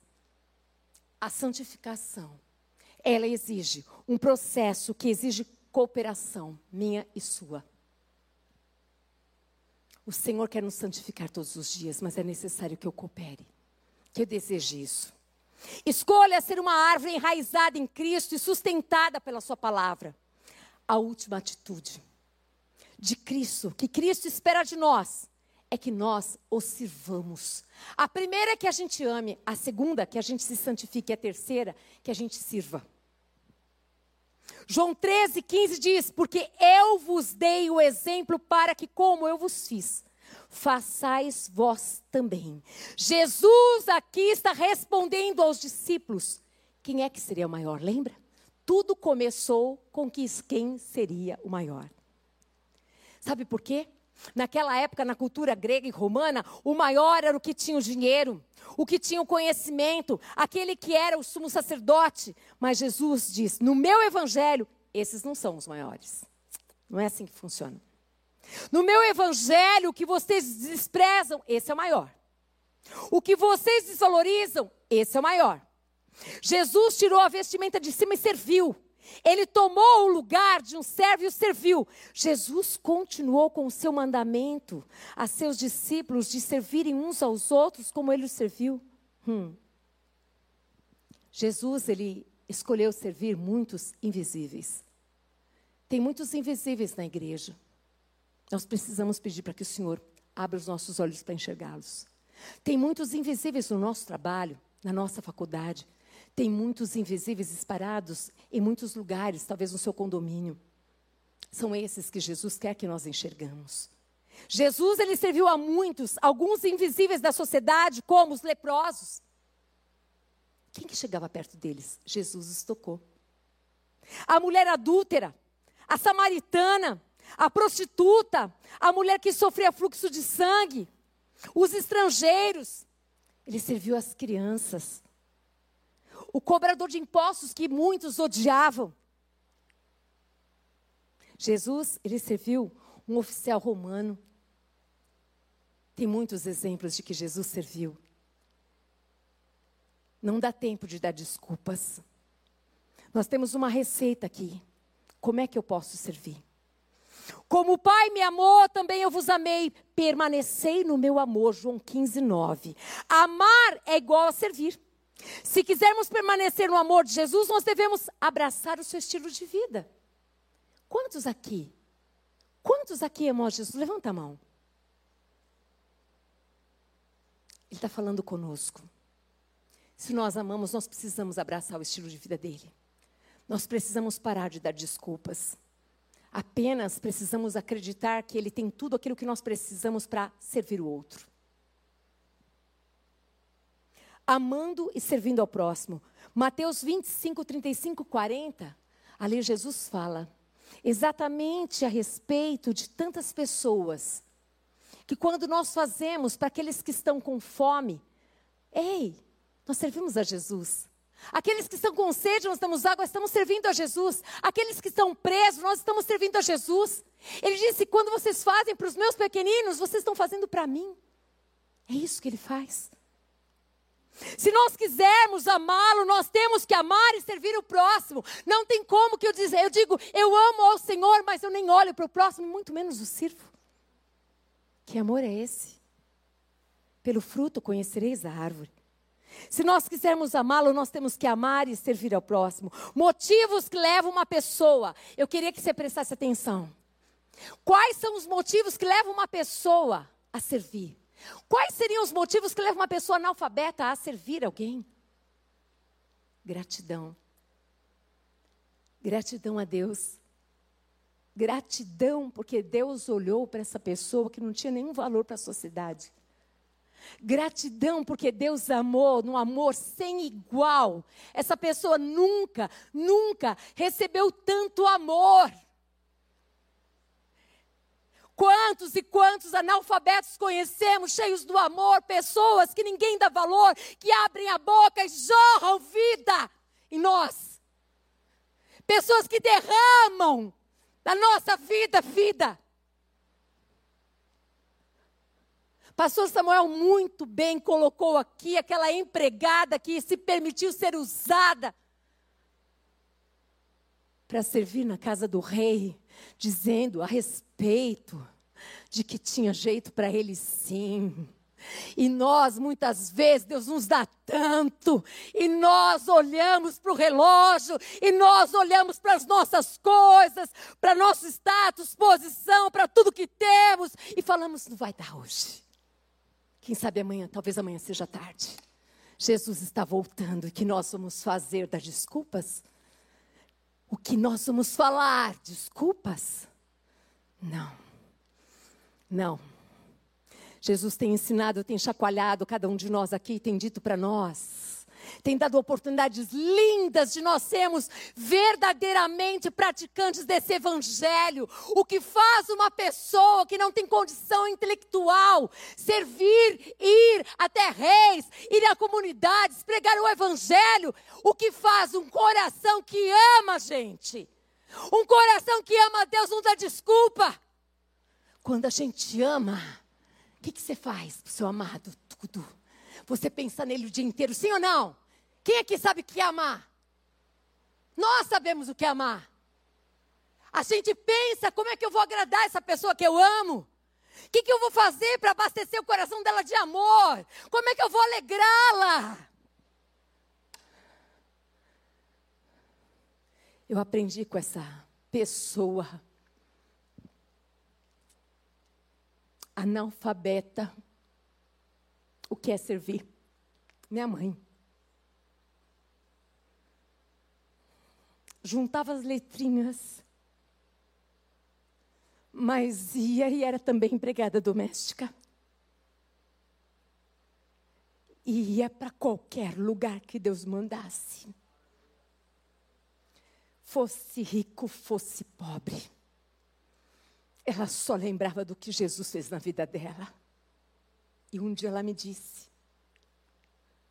a santificação, ela exige um processo que exige cooperação minha e sua. O Senhor quer nos santificar todos os dias, mas é necessário que eu coopere, que eu deseje isso. Escolha ser uma árvore enraizada em Cristo e sustentada pela Sua palavra. A última atitude de Cristo, que Cristo espera de nós, é que nós o sirvamos. A primeira é que a gente ame, a segunda que a gente se santifique, a terceira que a gente sirva. João 13, 15 diz: Porque eu vos dei o exemplo para que, como eu vos fiz, façais vós também. Jesus aqui está respondendo aos discípulos: quem é que seria o maior? Lembra? Tudo começou com que quem seria o maior. Sabe por quê? Naquela época, na cultura grega e romana, o maior era o que tinha o dinheiro, o que tinha o conhecimento, aquele que era o sumo sacerdote. Mas Jesus diz: no meu evangelho, esses não são os maiores. Não é assim que funciona. No meu evangelho, o que vocês desprezam, esse é o maior. O que vocês desvalorizam, esse é o maior. Jesus tirou a vestimenta de cima e serviu. Ele tomou o lugar de um servo e o serviu. Jesus continuou com o seu mandamento a seus discípulos de servirem uns aos outros como ele os serviu. Hum. Jesus, ele escolheu servir muitos invisíveis. Tem muitos invisíveis na igreja. Nós precisamos pedir para que o Senhor abra os nossos olhos para enxergá-los. Tem muitos invisíveis no nosso trabalho, na nossa faculdade. Tem muitos invisíveis espalhados em muitos lugares, talvez no seu condomínio. São esses que Jesus quer que nós enxergamos. Jesus ele serviu a muitos, alguns invisíveis da sociedade, como os leprosos. Quem que chegava perto deles? Jesus os tocou. A mulher adúltera, a samaritana, a prostituta, a mulher que sofria fluxo de sangue, os estrangeiros. Ele serviu as crianças. O cobrador de impostos que muitos odiavam. Jesus, ele serviu um oficial romano. Tem muitos exemplos de que Jesus serviu. Não dá tempo de dar desculpas. Nós temos uma receita aqui. Como é que eu posso servir? Como o Pai me amou, também eu vos amei. Permanecei no meu amor. João 15, 9. Amar é igual a servir. Se quisermos permanecer no amor de Jesus, nós devemos abraçar o seu estilo de vida. Quantos aqui? Quantos aqui amam Jesus? Levanta a mão. Ele está falando conosco. Se nós amamos, nós precisamos abraçar o estilo de vida dele. Nós precisamos parar de dar desculpas. Apenas precisamos acreditar que Ele tem tudo aquilo que nós precisamos para servir o outro. Amando e servindo ao próximo. Mateus 25, 35, 40. Ali Jesus fala exatamente a respeito de tantas pessoas que quando nós fazemos para aqueles que estão com fome, ei, nós servimos a Jesus. Aqueles que estão com sede, nós damos água, estamos servindo a Jesus. Aqueles que estão presos, nós estamos servindo a Jesus. Ele disse: quando vocês fazem para os meus pequeninos, vocês estão fazendo para mim. É isso que ele faz. Se nós quisermos amá-lo, nós temos que amar e servir o próximo. Não tem como que eu dizer, eu digo, eu amo ao Senhor, mas eu nem olho para o próximo, muito menos o sirvo. Que amor é esse? Pelo fruto conhecereis a árvore. Se nós quisermos amá-lo, nós temos que amar e servir ao próximo. Motivos que levam uma pessoa. Eu queria que você prestasse atenção. Quais são os motivos que levam uma pessoa a servir? Quais seriam os motivos que levam uma pessoa analfabeta a servir alguém? Gratidão. Gratidão a Deus. Gratidão porque Deus olhou para essa pessoa que não tinha nenhum valor para a sociedade. Gratidão porque Deus amou num amor sem igual. Essa pessoa nunca, nunca recebeu tanto amor. Quantos e quantos analfabetos conhecemos, cheios do amor, pessoas que ninguém dá valor, que abrem a boca e jorram vida em nós. Pessoas que derramam na nossa vida, vida. Pastor Samuel muito bem colocou aqui aquela empregada que se permitiu ser usada para servir na casa do rei, dizendo a respeito de que tinha jeito para ele sim. E nós, muitas vezes, Deus nos dá tanto, e nós olhamos para o relógio, e nós olhamos para as nossas coisas, para nosso status, posição, para tudo que temos, e falamos: não vai dar hoje. Quem sabe amanhã, talvez amanhã seja tarde. Jesus está voltando, e que nós vamos fazer das desculpas? O que nós vamos falar? Desculpas? Não. Não. Jesus tem ensinado, tem chacoalhado cada um de nós aqui, tem dito para nós, tem dado oportunidades lindas de nós sermos verdadeiramente praticantes desse evangelho. O que faz uma pessoa que não tem condição intelectual servir, ir até reis, ir a comunidades, pregar o evangelho. O que faz um coração que ama a gente. Um coração que ama a Deus não dá desculpa. Quando a gente ama, o que, que você faz para o seu amado? Tudo. Você pensa nele o dia inteiro, sim ou não? Quem aqui sabe o que é amar? Nós sabemos o que é amar. A gente pensa, como é que eu vou agradar essa pessoa que eu amo? O que, que eu vou fazer para abastecer o coração dela de amor? Como é que eu vou alegrá-la? Eu aprendi com essa pessoa analfabeta o que é servir. Minha mãe. Juntava as letrinhas, mas ia e era também empregada doméstica. E ia para qualquer lugar que Deus mandasse. Fosse rico, fosse pobre ela só lembrava do que Jesus fez na vida dela. E um dia ela me disse: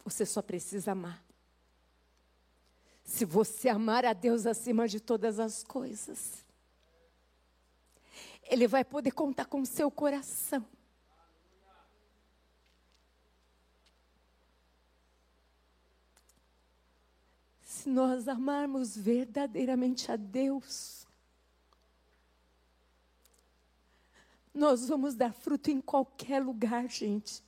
Você só precisa amar. Se você amar a Deus acima de todas as coisas, Ele vai poder contar com seu coração. Se nós amarmos verdadeiramente a Deus, Nós vamos dar fruto em qualquer lugar, gente.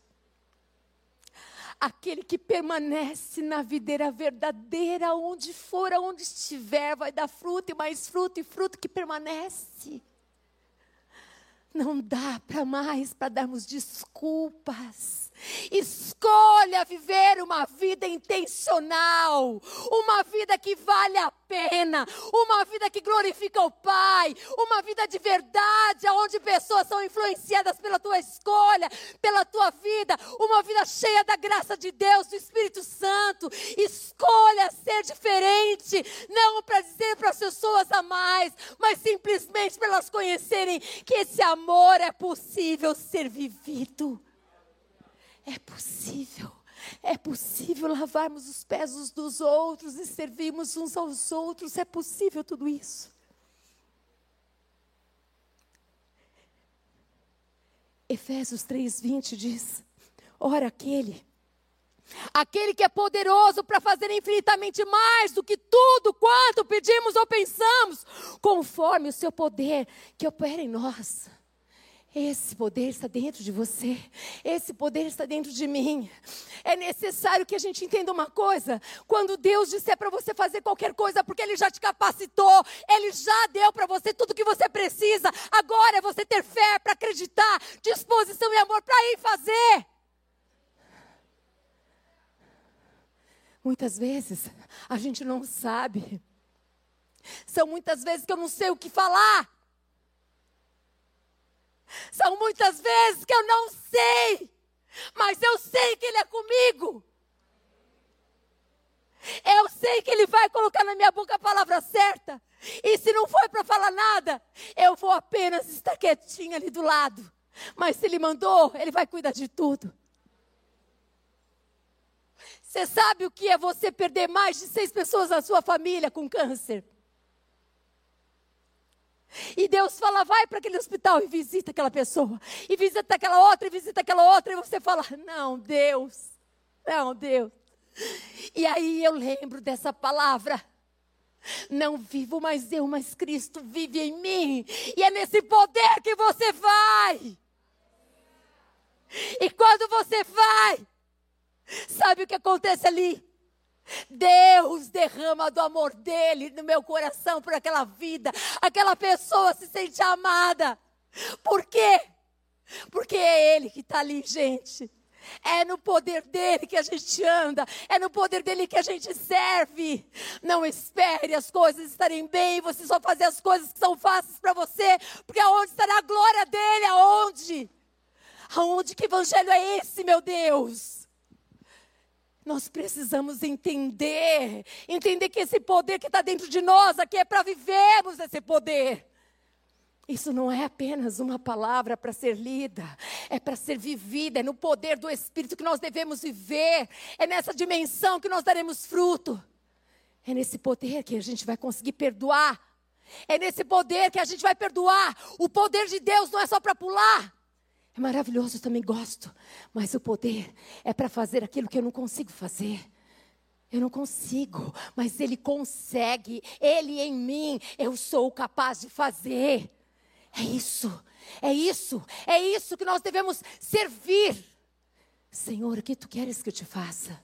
Aquele que permanece na videira verdadeira, onde for, aonde estiver, vai dar fruto e mais fruto e fruto que permanece. Não dá para mais para darmos desculpas. Escolha viver uma vida intencional, uma vida que vale a pena, uma vida que glorifica o Pai, uma vida de verdade, onde pessoas são influenciadas pela tua escolha, pela tua vida, uma vida cheia da graça de Deus, do Espírito Santo. Escolha ser diferente, não para dizer para as pessoas a mais, mas simplesmente para elas conhecerem que esse amor é possível ser vivido. É possível. É possível lavarmos os pés uns dos outros e servirmos uns aos outros. É possível tudo isso. Efésios 3:20 diz: Ora aquele aquele que é poderoso para fazer infinitamente mais do que tudo quanto pedimos ou pensamos, conforme o seu poder que opera em nós. Esse poder está dentro de você, esse poder está dentro de mim. É necessário que a gente entenda uma coisa: quando Deus disser para você fazer qualquer coisa, porque Ele já te capacitou, Ele já deu para você tudo que você precisa, agora é você ter fé para acreditar, disposição e amor para ir fazer. Muitas vezes a gente não sabe, são muitas vezes que eu não sei o que falar. São muitas vezes que eu não sei, mas eu sei que Ele é comigo. Eu sei que Ele vai colocar na minha boca a palavra certa. E se não for para falar nada, eu vou apenas estar quietinha ali do lado. Mas se Ele mandou, Ele vai cuidar de tudo. Você sabe o que é você perder mais de seis pessoas na sua família com câncer? E Deus fala, vai para aquele hospital e visita aquela pessoa. E visita aquela outra, e visita aquela outra. E você fala, não, Deus. Não, Deus. E aí eu lembro dessa palavra. Não vivo mais eu, mas Cristo vive em mim. E é nesse poder que você vai. E quando você vai, sabe o que acontece ali? Deus derrama do amor dele no meu coração por aquela vida. Aquela pessoa se sente amada. Por quê? Porque é Ele que está ali, gente. É no poder dele que a gente anda, é no poder dele que a gente serve. Não espere as coisas estarem bem, você só fazer as coisas que são fáceis para você, porque aonde estará a glória dele? Aonde? Aonde que evangelho é esse, meu Deus? Nós precisamos entender, entender que esse poder que está dentro de nós aqui é para vivermos esse poder. Isso não é apenas uma palavra para ser lida, é para ser vivida, é no poder do Espírito que nós devemos viver, é nessa dimensão que nós daremos fruto, é nesse poder que a gente vai conseguir perdoar, é nesse poder que a gente vai perdoar. O poder de Deus não é só para pular, é maravilhoso, eu também gosto, mas o poder é para fazer aquilo que eu não consigo fazer. Eu não consigo, mas Ele consegue, Ele em mim, eu sou capaz de fazer. É isso, é isso, é isso que nós devemos servir. Senhor, o que tu queres que eu te faça?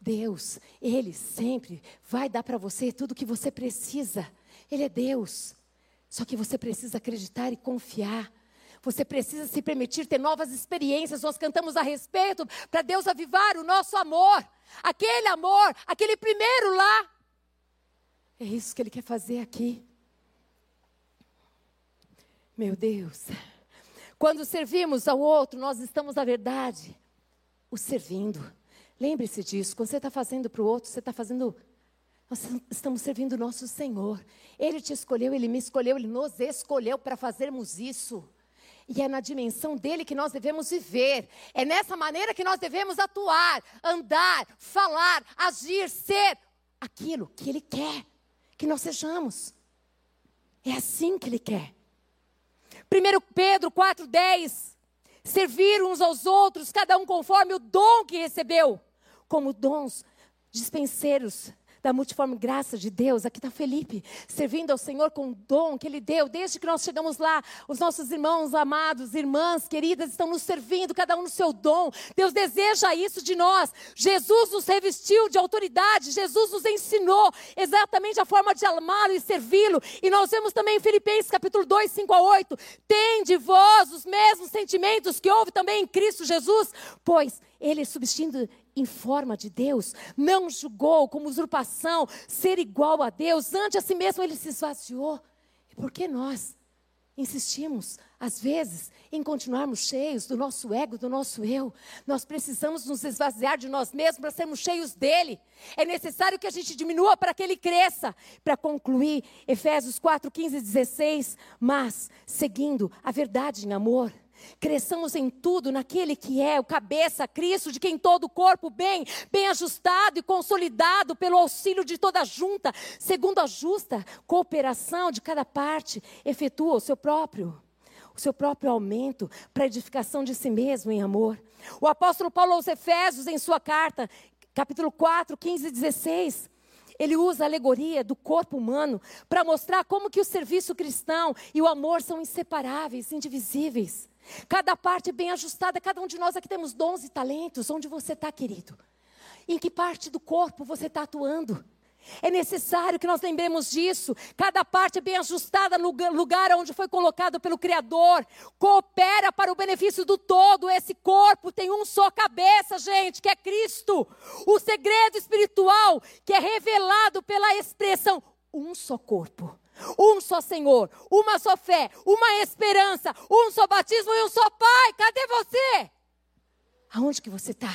Deus, Ele sempre vai dar para você tudo o que você precisa. Ele é Deus. Só que você precisa acreditar e confiar. Você precisa se permitir ter novas experiências. Nós cantamos a respeito para Deus avivar o nosso amor. Aquele amor, aquele primeiro lá. É isso que Ele quer fazer aqui. Meu Deus. Quando servimos ao outro, nós estamos, na verdade, o servindo. Lembre-se disso. Quando você está fazendo para o outro, você está fazendo. Nós estamos servindo o nosso Senhor. Ele te escolheu, ele me escolheu, ele nos escolheu para fazermos isso. E é na dimensão dele que nós devemos viver. É nessa maneira que nós devemos atuar, andar, falar, agir, ser aquilo que ele quer que nós sejamos. É assim que ele quer. 1 Pedro 4,10. Servir uns aos outros, cada um conforme o dom que recebeu, como dons dispenseiros da multiforme graça de Deus. Aqui está Felipe, servindo ao Senhor com o dom que Ele deu. Desde que nós chegamos lá, os nossos irmãos amados, irmãs queridas, estão nos servindo, cada um no seu dom. Deus deseja isso de nós. Jesus nos revestiu de autoridade, Jesus nos ensinou exatamente a forma de amá-lo e servi-lo. E nós vemos também em Filipenses capítulo 2, 5 a 8. Tem de vós os mesmos sentimentos que houve também em Cristo Jesus, pois ele, substituindo em forma de Deus, não julgou como usurpação ser igual a Deus, ante a si mesmo ele se esvaziou. E por que nós insistimos, às vezes, em continuarmos cheios do nosso ego, do nosso eu? Nós precisamos nos esvaziar de nós mesmos para sermos cheios dele. É necessário que a gente diminua para que ele cresça. Para concluir, Efésios 4, 15 e 16. Mas, seguindo a verdade em amor Cresçamos em tudo naquele que é o cabeça, Cristo, de quem todo o corpo bem, bem ajustado e consolidado pelo auxílio de toda a junta, segundo a justa cooperação de cada parte, efetua o seu próprio o seu próprio aumento para edificação de si mesmo em amor. O apóstolo Paulo aos Efésios, em sua carta, capítulo 4, 15 e 16, ele usa a alegoria do corpo humano para mostrar como que o serviço cristão e o amor são inseparáveis, indivisíveis. Cada parte bem ajustada, cada um de nós aqui temos dons e talentos. Onde você está, querido? Em que parte do corpo você está atuando? É necessário que nós lembremos disso. Cada parte é bem ajustada no lugar onde foi colocado pelo Criador. Coopera para o benefício do todo. Esse corpo tem um só cabeça, gente, que é Cristo. O segredo espiritual que é revelado pela expressão um só corpo um só Senhor, uma só fé, uma esperança, um só batismo e um só Pai. Cadê você? Aonde que você está?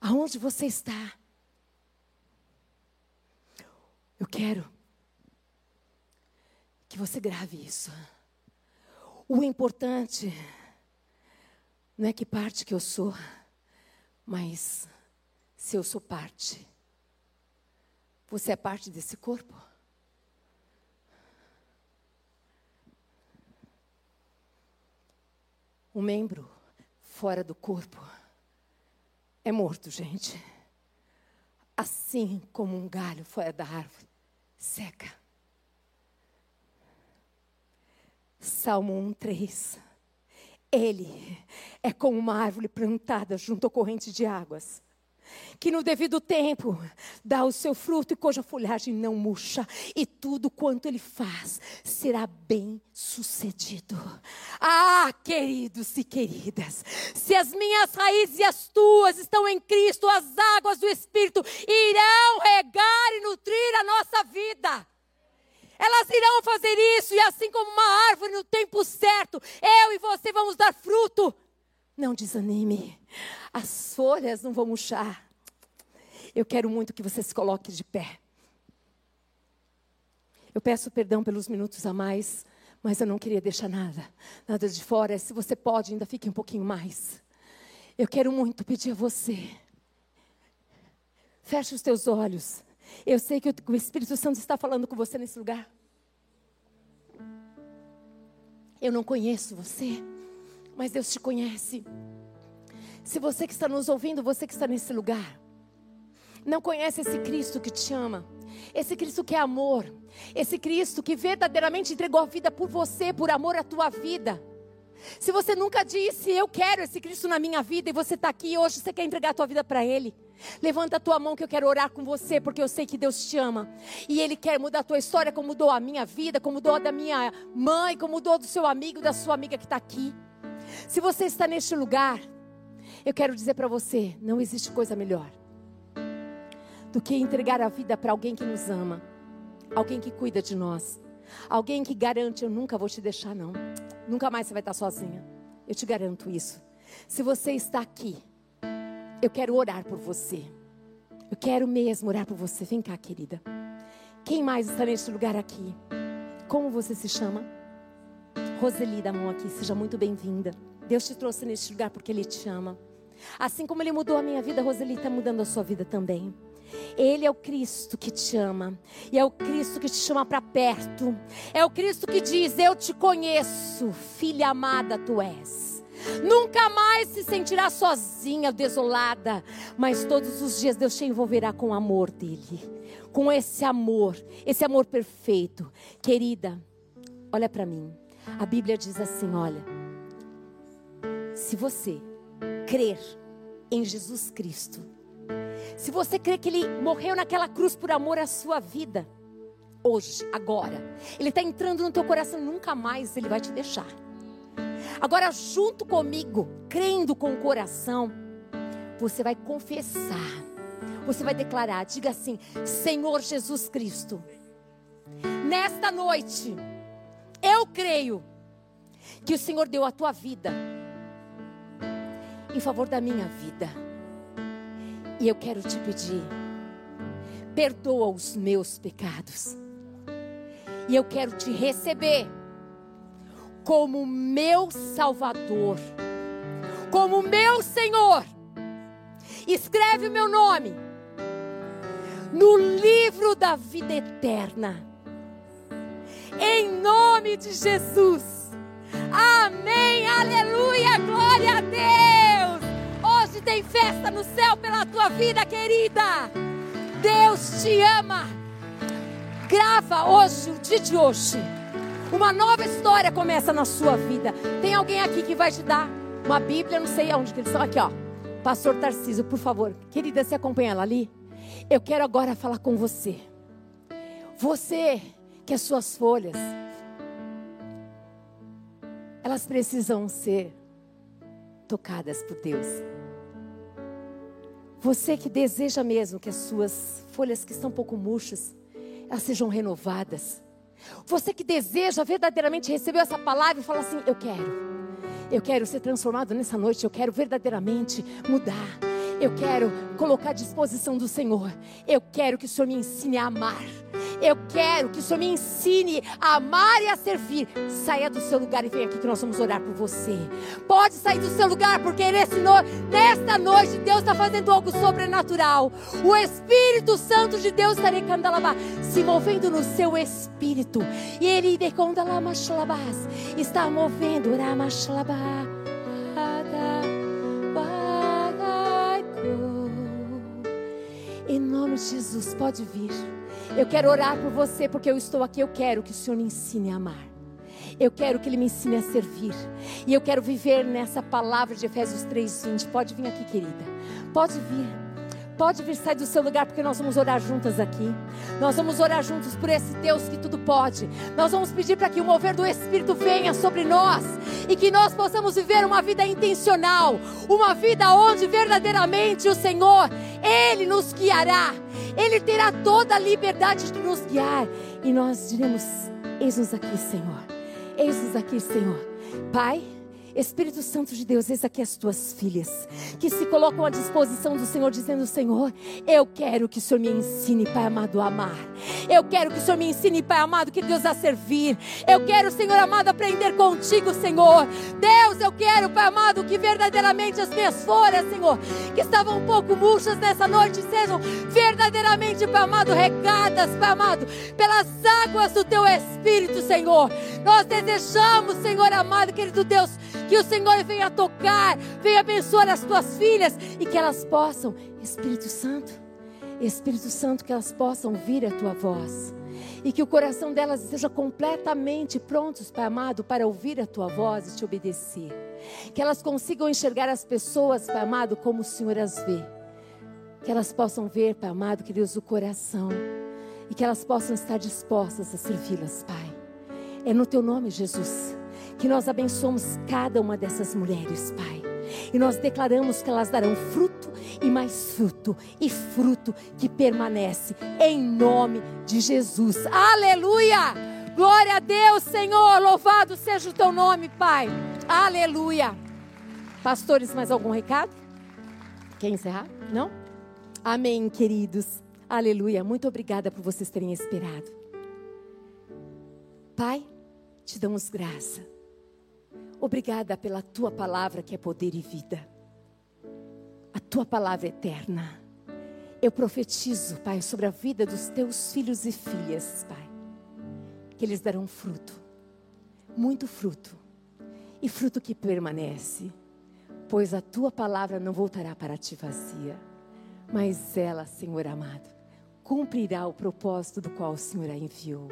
Aonde você está? Eu quero que você grave isso. O importante não é que parte que eu sou, mas se eu sou parte. Você é parte desse corpo? Um membro fora do corpo é morto, gente. Assim como um galho fora da árvore seca. Salmo 1, 3. Ele é como uma árvore plantada junto à corrente de águas que no devido tempo dá o seu fruto e cuja folhagem não murcha, e tudo quanto ele faz será bem sucedido. Ah, queridos e queridas, se as minhas raízes e as tuas estão em Cristo, as águas do Espírito irão regar e nutrir a nossa vida. Elas irão fazer isso, e assim como uma árvore no tempo certo, eu e você vamos dar fruto. Não desanime, as folhas não vão murchar. Eu quero muito que você se coloque de pé. Eu peço perdão pelos minutos a mais, mas eu não queria deixar nada, nada de fora. Se você pode, ainda fique um pouquinho mais. Eu quero muito pedir a você. Feche os teus olhos. Eu sei que o Espírito Santo está falando com você nesse lugar. Eu não conheço você, mas Deus te conhece. Se você que está nos ouvindo, você que está nesse lugar, não conhece esse Cristo que te ama, esse Cristo que é amor, esse Cristo que verdadeiramente entregou a vida por você, por amor à tua vida. Se você nunca disse, eu quero esse Cristo na minha vida, e você está aqui hoje, você quer entregar a tua vida para Ele. Levanta a tua mão que eu quero orar com você, porque eu sei que Deus te ama. E Ele quer mudar a tua história, como mudou a minha vida, como mudou a da minha mãe, como mudou do seu amigo, da sua amiga que está aqui. Se você está neste lugar, eu quero dizer para você: não existe coisa melhor do que entregar a vida para alguém que nos ama, alguém que cuida de nós, alguém que garante: eu nunca vou te deixar, não, nunca mais você vai estar sozinha. Eu te garanto isso. Se você está aqui, eu quero orar por você. Eu quero mesmo orar por você. Vem cá, querida. Quem mais está neste lugar aqui? Como você se chama? Roseli, da mão aqui, seja muito bem-vinda. Deus te trouxe neste lugar porque Ele te ama. Assim como Ele mudou a minha vida, Roseli está mudando a sua vida também. Ele é o Cristo que te ama. E é o Cristo que te chama para perto. É o Cristo que diz: Eu te conheço, filha amada tu és. Nunca mais se sentirá sozinha, desolada. Mas todos os dias Deus te envolverá com o amor dele. Com esse amor, esse amor perfeito. Querida, olha para mim. A Bíblia diz assim: olha. Se você crer em Jesus Cristo, se você crê que Ele morreu naquela cruz por amor à sua vida, hoje, agora, Ele está entrando no teu coração, nunca mais Ele vai te deixar. Agora, junto comigo, crendo com o coração, você vai confessar, você vai declarar, diga assim: Senhor Jesus Cristo, nesta noite, eu creio que o Senhor deu a tua vida em favor da minha vida. E eu quero te pedir, perdoa os meus pecados. E eu quero te receber como meu Salvador, como meu Senhor. Escreve o meu nome no livro da vida eterna. Em nome de Jesus. Amém. Aleluia. Glória a Deus. Hoje tem festa no céu pela tua vida, querida. Deus te ama. Grava hoje, o dia de hoje. Uma nova história começa na sua vida. Tem alguém aqui que vai te dar uma Bíblia, não sei aonde que eles estão. Aqui, ó. Pastor Tarcísio, por favor. Querida, você acompanha ela ali? Eu quero agora falar com você. Você que as suas folhas, elas precisam ser tocadas por Deus. Você que deseja mesmo que as suas folhas que estão um pouco murchas, elas sejam renovadas. Você que deseja verdadeiramente receber essa palavra e fala assim: Eu quero. Eu quero ser transformado nessa noite, eu quero verdadeiramente mudar. Eu quero colocar à disposição do Senhor. Eu quero que o Senhor me ensine a amar. Eu quero que o Senhor me ensine a amar e a servir. Saia do seu lugar e venha aqui que nós vamos orar por você. Pode sair do seu lugar, porque nesse no... nesta noite Deus está fazendo algo sobrenatural. O Espírito Santo de Deus está se movendo no seu espírito. E Ele está movendo. Em nome de Jesus, pode vir. Eu quero orar por você porque eu estou aqui. Eu quero que o Senhor me ensine a amar. Eu quero que Ele me ensine a servir. E eu quero viver nessa palavra de Efésios 3,20. Pode vir aqui, querida. Pode vir. Pode vir sair do seu lugar, porque nós vamos orar juntas aqui. Nós vamos orar juntos por esse Deus que tudo pode. Nós vamos pedir para que o mover do Espírito venha sobre nós e que nós possamos viver uma vida intencional, uma vida onde verdadeiramente o Senhor, Ele nos guiará. Ele terá toda a liberdade de nos guiar. E nós diremos: Eis-nos aqui, Senhor. Eis-nos aqui, Senhor. Pai. Espírito Santo de Deus, eis aqui as tuas filhas, que se colocam à disposição do Senhor, dizendo: Senhor, eu quero que o Senhor me ensine, Pai amado, a amar. Eu quero que o Senhor me ensine, Pai amado, que Deus a servir. Eu quero, Senhor amado, aprender contigo, Senhor. Deus, eu quero, Pai amado, que verdadeiramente as minhas folhas, Senhor, que estavam um pouco murchas nessa noite, sejam verdadeiramente, Pai amado, regadas, Pai amado, pelas águas do teu Espírito, Senhor. Nós desejamos, Senhor amado, querido Deus, que o Senhor venha tocar, venha abençoar as tuas filhas e que elas possam, Espírito Santo, Espírito Santo, que elas possam ouvir a tua voz e que o coração delas esteja completamente prontos, Pai amado, para ouvir a tua voz e te obedecer. Que elas consigam enxergar as pessoas, Pai amado, como o Senhor as vê. Que elas possam ver, Pai amado, que Deus, o coração. E que elas possam estar dispostas a servi-las, Pai. É no teu nome, Jesus que nós abençoamos cada uma dessas mulheres, Pai. E nós declaramos que elas darão fruto e mais fruto, e fruto que permanece, em nome de Jesus. Aleluia! Glória a Deus, Senhor. Louvado seja o teu nome, Pai. Aleluia. Pastores, mais algum recado? Quer encerrar? Não? Amém, queridos. Aleluia. Muito obrigada por vocês terem esperado. Pai, te damos graça Obrigada pela tua palavra que é poder e vida. A tua palavra é eterna. Eu profetizo, Pai, sobre a vida dos teus filhos e filhas, Pai, que eles darão fruto, muito fruto, e fruto que permanece, pois a tua palavra não voltará para ti vazia, mas ela, Senhor amado, cumprirá o propósito do qual o Senhor a enviou.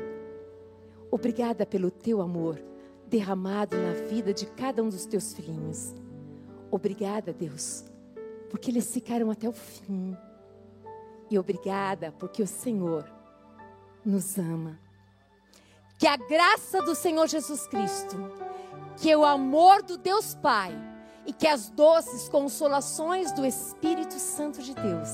Obrigada pelo teu amor derramado na vida de cada um dos teus filhinhos. Obrigada, Deus, porque eles ficaram até o fim. E obrigada porque o Senhor nos ama. Que a graça do Senhor Jesus Cristo, que o amor do Deus Pai e que as doces consolações do Espírito Santo de Deus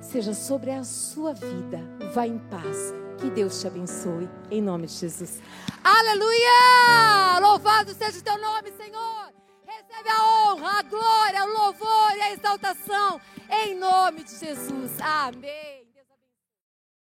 seja sobre a sua vida. Vá em paz. Que Deus te abençoe. Em nome de Jesus. Aleluia! Louvado seja o teu nome, Senhor. Recebe a honra, a glória, o louvor e a exaltação. Em nome de Jesus. Amém.